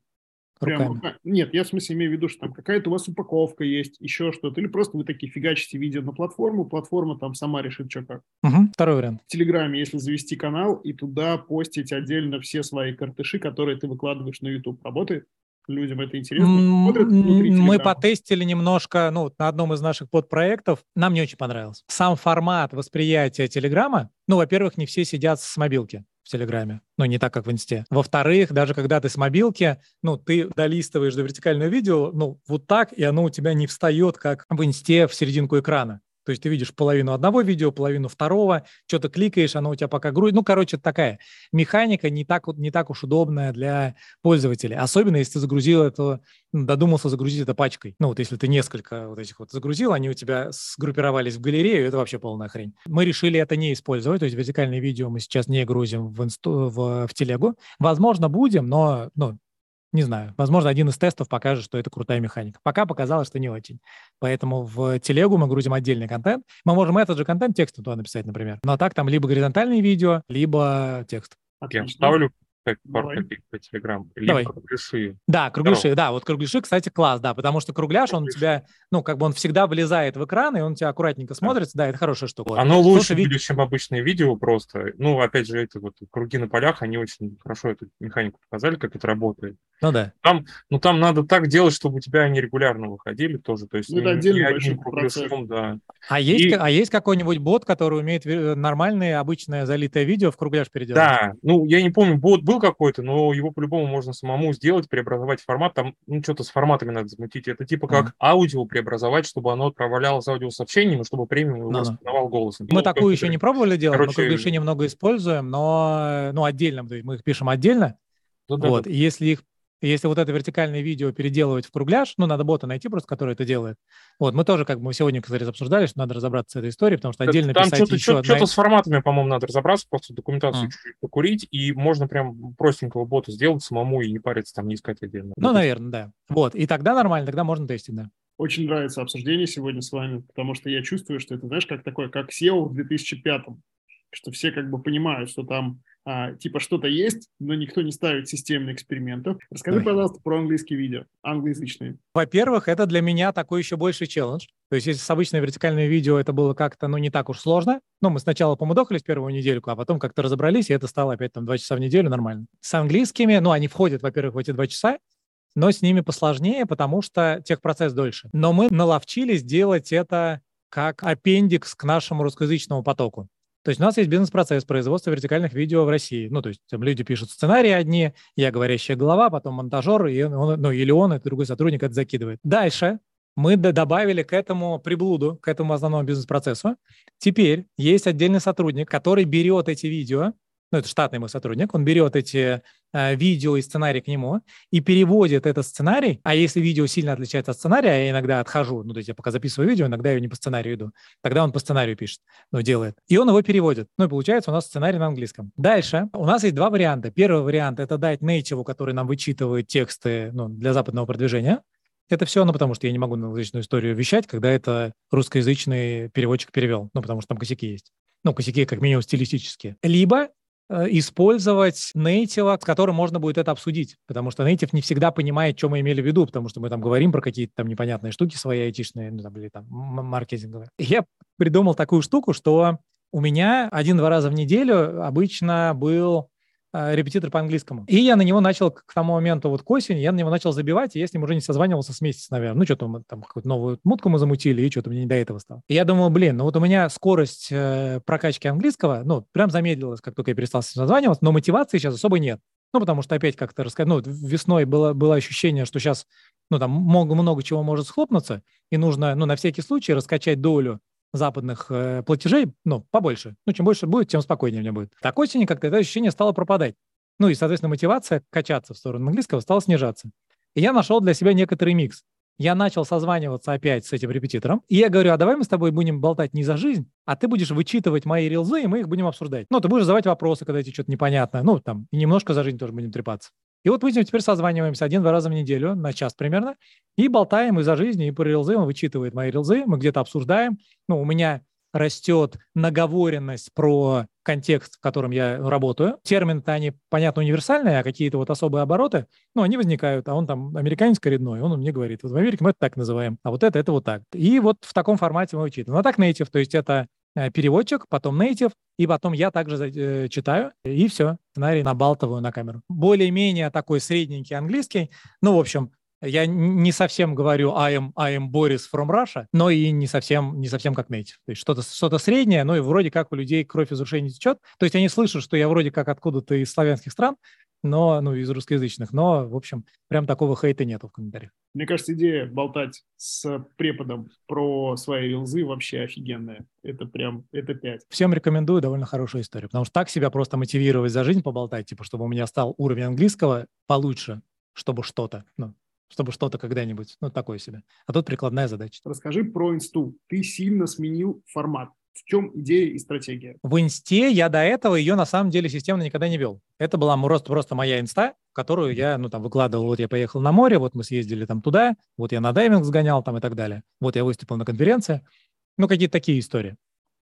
руками.
Прям, нет, я в смысле имею в виду, что там какая-то у вас упаковка есть, еще что-то, или просто вы такие фигачите видео на платформу, платформа там сама решит, что как.
Угу, второй вариант.
В Телеграме, если завести канал и туда постить отдельно все свои картыши, которые ты выкладываешь на YouTube, работает? Людям это интересно.
Мы потестили немножко, ну, на одном из наших подпроектов, нам не очень понравилось. Сам формат восприятия Телеграма, ну, во-первых, не все сидят с мобилки в Телеграме, ну, не так, как в Инсте. Во-вторых, даже когда ты с мобилки, ну, ты долистываешь до вертикального видео, ну, вот так, и оно у тебя не встает, как в Инсте в серединку экрана. То есть ты видишь половину одного видео, половину второго, что-то кликаешь, оно у тебя пока грузит. Ну, короче, такая механика не так, не так уж удобная для пользователей. Особенно, если ты загрузил это, додумался загрузить это пачкой. Ну, вот если ты несколько вот этих вот загрузил, они у тебя сгруппировались в галерею, это вообще полная хрень. Мы решили это не использовать, то есть вертикальные видео мы сейчас не грузим в, инсту, в, в телегу. Возможно, будем, но ну, не знаю. Возможно, один из тестов покажет, что это крутая механика. Пока показалось, что не очень. Поэтому в телегу мы грузим отдельный контент. Мы можем этот же контент текстом туда написать, например. Но так там либо горизонтальные видео, либо текст.
Я вставлю как пару копеек по Телеграм. Давай. кругляши.
Да, кругляши, Здорово. да, вот кругляши, кстати, класс, да, потому что кругляш, он у тебя, ну, как бы он всегда влезает в экран, и он у тебя аккуратненько смотрится, да, это хорошая штука.
Оно вот. лучше будет, чем обычное видео просто. Ну, опять же, эти вот круги на полях, они очень хорошо эту механику показали, как это работает.
Ну да.
Там, ну, там надо так делать, чтобы у тебя они регулярно выходили тоже, то есть
ну,
не,
не одним кругляшом,
да.
А есть, и... а есть какой-нибудь бот, который умеет нормальное, обычное залитое видео в кругляш переделать?
Да, ну, я не помню, бот был какой-то, но его по-любому можно самому сделать, преобразовать формат. Там ну, что-то с форматами надо замутить. Это типа как mm-hmm. аудио преобразовать, чтобы оно отправлялось аудиосообщением, и чтобы премиум его no-no. распознавал голосом.
Мы ну, такую еще не пробовали делать, Короче... мы кругляши немного используем, но ну, отдельно, мы их пишем отдельно. Да, вот, да. если их если вот это вертикальное видео переделывать в кругляш, ну, надо бота найти просто, который это делает. Вот, мы тоже, как бы, сегодня, кстати, обсуждали, что надо разобраться с этой историей, потому что отдельно
Там
писать
что-то,
еще...
Что-то, что-то с форматами, по-моему, надо разобраться, просто документацию а. чуть-чуть покурить, и можно прям простенького бота сделать самому и не париться там, не искать отдельно.
Ну, наверное, да. Вот, и тогда нормально, тогда можно тестить, да.
Очень нравится обсуждение сегодня с вами, потому что я чувствую, что это, знаешь, как такое, как SEO в 2005 что все как бы понимают, что там а, типа что-то есть, но никто не ставит системных экспериментов. Расскажи, Ой. пожалуйста, про английские видео, англоязычные.
Во-первых, это для меня такой еще больший челлендж. То есть, если с обычной вертикальным видео это было как-то, ну, не так уж сложно. Ну, мы сначала помудохались первую недельку, а потом как-то разобрались, и это стало опять там два часа в неделю нормально. С английскими, ну, они входят, во-первых, в эти два часа, но с ними посложнее, потому что техпроцесс дольше. Но мы наловчились делать это как аппендикс к нашему русскоязычному потоку. То есть у нас есть бизнес-процесс производства вертикальных видео в России. Ну, то есть там люди пишут сценарии одни, я говорящая голова, потом монтажер, и он, ну, или он, это другой сотрудник, это закидывает. Дальше мы добавили к этому приблуду, к этому основному бизнес-процессу. Теперь есть отдельный сотрудник, который берет эти видео, ну, это штатный мой сотрудник, он берет эти э, видео и сценарий к нему и переводит этот сценарий, а если видео сильно отличается от сценария, я иногда отхожу, ну, то есть я пока записываю видео, иногда я не по сценарию иду, тогда он по сценарию пишет, ну, делает, и он его переводит, ну, и получается у нас сценарий на английском. Дальше у нас есть два варианта. Первый вариант – это дать нейтиву, который нам вычитывает тексты ну, для западного продвижения, это все, ну, потому что я не могу на англоязычную историю вещать, когда это русскоязычный переводчик перевел, ну, потому что там косяки есть. Ну, косяки как минимум стилистические. Либо использовать нейтива, с которым можно будет это обсудить, потому что нейтив не всегда понимает, что мы имели в виду, потому что мы там говорим про какие-то там непонятные штуки свои айтишные, ну, там, или там маркетинговые. Я придумал такую штуку, что у меня один-два раза в неделю обычно был Э, репетитор по английскому. И я на него начал к тому моменту, вот к осени, я на него начал забивать, и я с ним уже не созванивался с месяца, наверное. Ну, что-то мы там какую-то новую мутку мы замутили, и что-то мне не до этого стало. И я думал, блин, ну вот у меня скорость э, прокачки английского, ну, прям замедлилась, как только я перестал с ним созваниваться, но мотивации сейчас особо нет. Ну, потому что опять как-то рассказать, ну, весной было, было ощущение, что сейчас, ну, там много, много чего может схлопнуться, и нужно, ну, на всякий случай раскачать долю западных э, платежей, ну, побольше. Ну, чем больше будет, тем спокойнее мне будет. Так осенью как-то это ощущение стало пропадать. Ну и, соответственно, мотивация качаться в сторону английского стала снижаться. И я нашел для себя некоторый микс. Я начал созваниваться опять с этим репетитором, и я говорю, а давай мы с тобой будем болтать не за жизнь, а ты будешь вычитывать мои рилзы, и мы их будем обсуждать. Ну, ты будешь задавать вопросы, когда тебе что-то непонятно, ну, там, и немножко за жизнь тоже будем трепаться. И вот мы с ним теперь созваниваемся один-два раза в неделю, на час примерно, и болтаем и за жизнь, и по рилзы, он вычитывает мои рилзы, мы где-то обсуждаем. Ну, у меня растет наговоренность про контекст, в котором я работаю. Термины-то они, понятно, универсальные, а какие-то вот особые обороты, ну, они возникают, а он там американец коренной, он мне говорит, вот в Америке мы это так называем, а вот это, это вот так. И вот в таком формате мы учитываем. Ну, а так native, то есть это переводчик, потом native, и потом я также э, читаю, и все, сценарий набалтываю на камеру. Более-менее такой средненький английский, ну, в общем, я не совсем говорю I am, I am Boris from Russia, но и не совсем, не совсем как native. То есть что-то что среднее, но и вроде как у людей кровь из ушей не течет. То есть они слышат, что я вроде как откуда-то из славянских стран, но, ну, из русскоязычных, но, в общем, прям такого хейта нету в комментариях.
Мне кажется, идея болтать с преподом про свои рилзы вообще офигенная. Это прям, это пять.
Всем рекомендую, довольно хорошая история, потому что так себя просто мотивировать за жизнь поболтать, типа, чтобы у меня стал уровень английского получше, чтобы что-то, ну, чтобы что-то когда-нибудь, ну, такое себе. А тут прикладная задача.
Расскажи про инсту. Ты сильно сменил формат. В чем идея и стратегия?
В инсте я до этого ее на самом деле системно никогда не вел. Это была просто, просто моя инста, которую я, ну, там, выкладывал, вот я поехал на море, вот мы съездили там туда, вот я на дайвинг сгонял там и так далее. Вот я выступил на конференции. Ну, какие-то такие истории.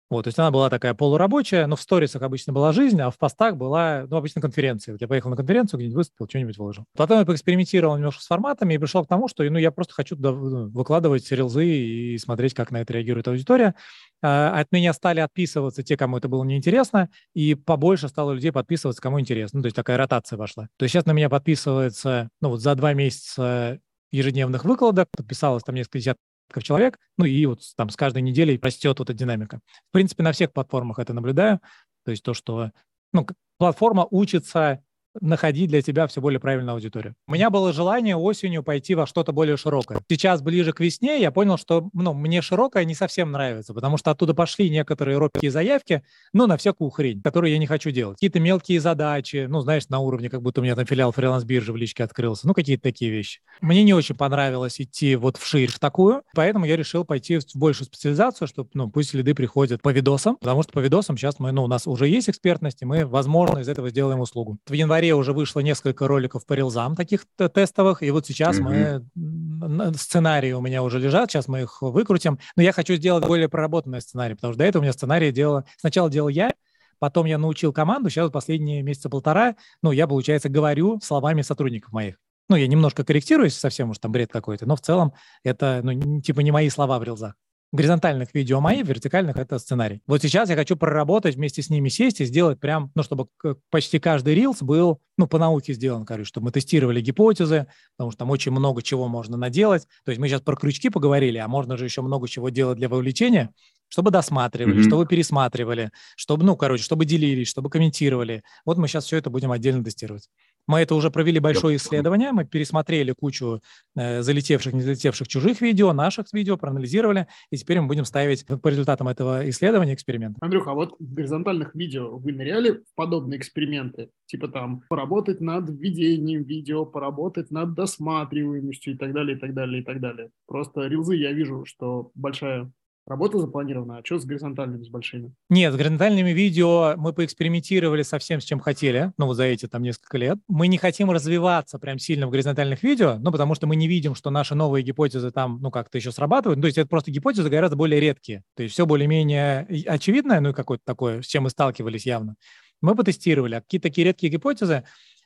Вот, то есть она была такая полурабочая, но в сторисах обычно была жизнь, а в постах была, ну, обычно конференция. Вот я поехал на конференцию, где-нибудь выступил, что-нибудь выложил. Потом я поэкспериментировал немножко с форматами и пришел к тому, что, ну, я просто хочу туда выкладывать рилзы и смотреть, как на это реагирует аудитория. А, от меня стали отписываться те, кому это было неинтересно, и побольше стало людей подписываться, кому интересно. Ну, то есть такая ротация вошла. То есть сейчас на меня подписывается, ну, вот за два месяца ежедневных выкладок, подписалось там несколько десятков человек, ну и вот там с каждой неделей растет вот эта динамика. В принципе, на всех платформах это наблюдаю, то есть то, что ну, платформа учится находить для тебя все более правильную аудиторию. У меня было желание осенью пойти во что-то более широкое. Сейчас, ближе к весне, я понял, что ну, мне широкое не совсем нравится, потому что оттуда пошли некоторые робкие заявки, ну, на всякую хрень, которую я не хочу делать. Какие-то мелкие задачи, ну, знаешь, на уровне, как будто у меня там филиал фриланс-биржи в личке открылся, ну, какие-то такие вещи. Мне не очень понравилось идти вот вширь в такую, поэтому я решил пойти в большую специализацию, чтобы, ну, пусть следы приходят по видосам, потому что по видосам сейчас мы, ну, у нас уже есть экспертность, и мы, возможно, из этого сделаем услугу. В январе уже вышло несколько роликов по рилзам таких тестовых, и вот сейчас mm-hmm. мы сценарии у меня уже лежат, сейчас мы их выкрутим, но я хочу сделать более проработанный сценарий, потому что до этого у меня сценарий делал, сначала делал я, потом я научил команду, сейчас последние месяца полтора, ну, я, получается, говорю словами сотрудников моих. Ну, я немножко корректируюсь, совсем уж там бред какой-то, но в целом это, ну, типа не мои слова в рилзах горизонтальных видео мои, вертикальных — это сценарий. Вот сейчас я хочу проработать, вместе с ними сесть и сделать прям, ну, чтобы почти каждый рилс был, ну, по науке сделан, короче, чтобы мы тестировали гипотезы, потому что там очень много чего можно наделать. То есть мы сейчас про крючки поговорили, а можно же еще много чего делать для вовлечения, чтобы досматривали, mm-hmm. чтобы пересматривали, чтобы, ну, короче, чтобы делились, чтобы комментировали. Вот мы сейчас все это будем отдельно тестировать. Мы это уже провели большое исследование, мы пересмотрели кучу э, залетевших, не залетевших чужих видео, наших видео, проанализировали, и теперь мы будем ставить по результатам этого исследования эксперимент.
Андрюха, а вот в горизонтальных видео вы ныряли в подобные эксперименты? Типа там поработать над введением видео, поработать над досматриваемостью и так далее, и так далее, и так далее. Просто рилзы я вижу, что большая Работа запланирована, а что с горизонтальными, с большими?
Нет, с горизонтальными видео мы поэкспериментировали совсем с чем хотели, ну, вот за эти там несколько лет. Мы не хотим развиваться прям сильно в горизонтальных видео, ну, потому что мы не видим, что наши новые гипотезы там, ну, как-то еще срабатывают. Ну, то есть это просто гипотезы гораздо более редкие. То есть все более-менее очевидное, ну, какое-то такое, с чем мы сталкивались явно. Мы потестировали, а какие-то такие редкие гипотезы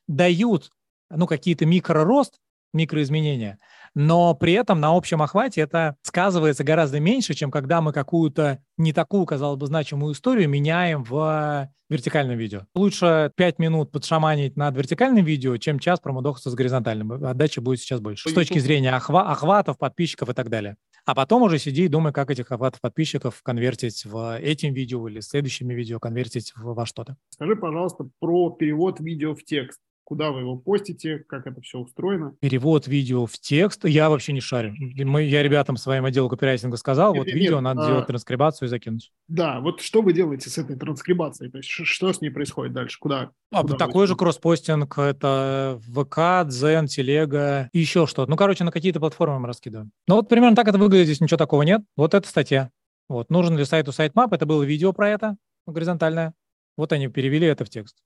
дают, ну, какие-то микророст, микроизменения – но при этом на общем охвате это сказывается гораздо меньше, чем когда мы какую-то не такую, казалось бы, значимую историю меняем в вертикальном видео. Лучше 5 минут подшаманить над вертикальным видео, чем час промудохаться с горизонтальным. Отдача будет сейчас больше. С точки зрения охва- охватов, подписчиков и так далее. А потом уже сиди и думай, как этих охватов подписчиков конвертить в этим видео или следующими видео, конвертить во что-то.
Скажи, пожалуйста, про перевод видео в текст куда вы его постите, как это все устроено.
Перевод видео в текст я вообще не шарю. Мы, я ребятам своим отделу копирайтинга сказал, нет, вот нет, видео нет, надо а... делать транскрибацию и закинуть.
Да, вот что вы делаете с этой транскрибацией? То есть что с ней происходит дальше? Куда?
А,
куда
такой же кросспостинг, это ВК, Дзен, Телега и еще что-то. Ну, короче, на какие-то платформы мы раскидываем. Ну, вот примерно так это выглядит, здесь ничего такого нет. Вот эта статья. Вот, нужен ли сайту sitemap? Это было видео про это, горизонтальное. Вот они перевели это в текст.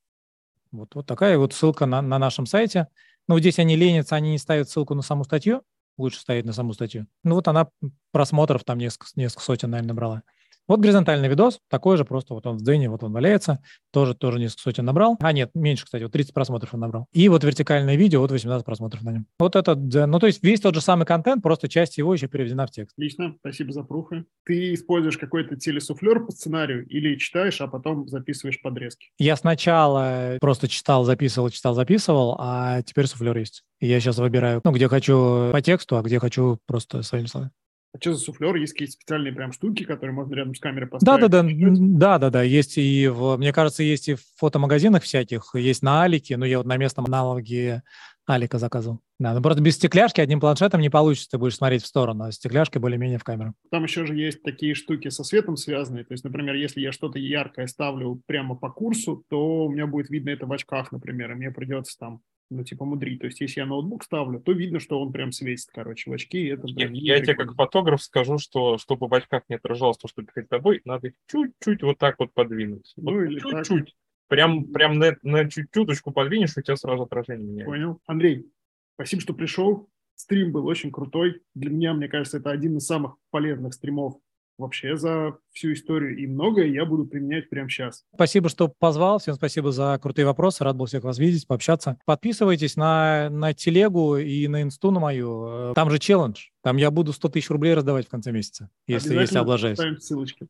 Вот, вот такая вот ссылка на, на нашем сайте. Ну, здесь они ленятся, они не ставят ссылку на саму статью, лучше ставить на саму статью. Ну, вот она просмотров там несколько, несколько сотен, наверное, набрала. Вот горизонтальный видос, такой же, просто вот он в Дзене, вот он валяется, тоже, тоже несколько сотен набрал. А, нет, меньше, кстати, вот 30 просмотров он набрал. И вот вертикальное видео, вот 18 просмотров на нем. Вот это. Ну, то есть весь тот же самый контент, просто часть его еще переведена в текст.
Отлично, спасибо за пруфы. Ты используешь какой-то телесуфлер по сценарию или читаешь, а потом записываешь подрезки?
Я сначала просто читал, записывал, читал, записывал, а теперь суфлер есть. Я сейчас выбираю, ну, где хочу по тексту, а где хочу просто своими словами.
А что за суфлер? Есть какие-то специальные прям штуки, которые можно рядом с камерой поставить?
Да, да, да, да, да, да. Есть и в, мне кажется, есть и в фотомагазинах всяких, есть на Алике, но я вот на местном аналоге Алика заказывал. Да, ну просто без стекляшки одним планшетом не получится, ты будешь смотреть в сторону, а стекляшкой более-менее в камеру.
Там еще же есть такие штуки со светом связанные. То есть, например, если я что-то яркое ставлю прямо по курсу, то у меня будет видно это в очках, например, и мне придется там ну, типа, мудрить. То есть, если я ноутбук ставлю, то видно, что он прям светит, короче, в очки. И это
я, я тебе как фотограф скажу, что чтобы в очках не отражалось то, что перед тобой, надо чуть-чуть вот так вот подвинуть. Ну, вот или чуть-чуть. Прям, прям на, на чуть-чуточку подвинешь, у тебя сразу отражение меняется.
Понял. Андрей, спасибо, что пришел. Стрим был очень крутой. Для меня, мне кажется, это один из самых полезных стримов вообще за всю историю. И многое я буду применять прямо сейчас.
Спасибо, что позвал. Всем спасибо за крутые вопросы. Рад был всех вас видеть, пообщаться. Подписывайтесь на, на телегу и на инсту на мою. Там же челлендж. Там я буду 100 тысяч рублей раздавать в конце месяца, если, если облажаюсь.
ссылочки.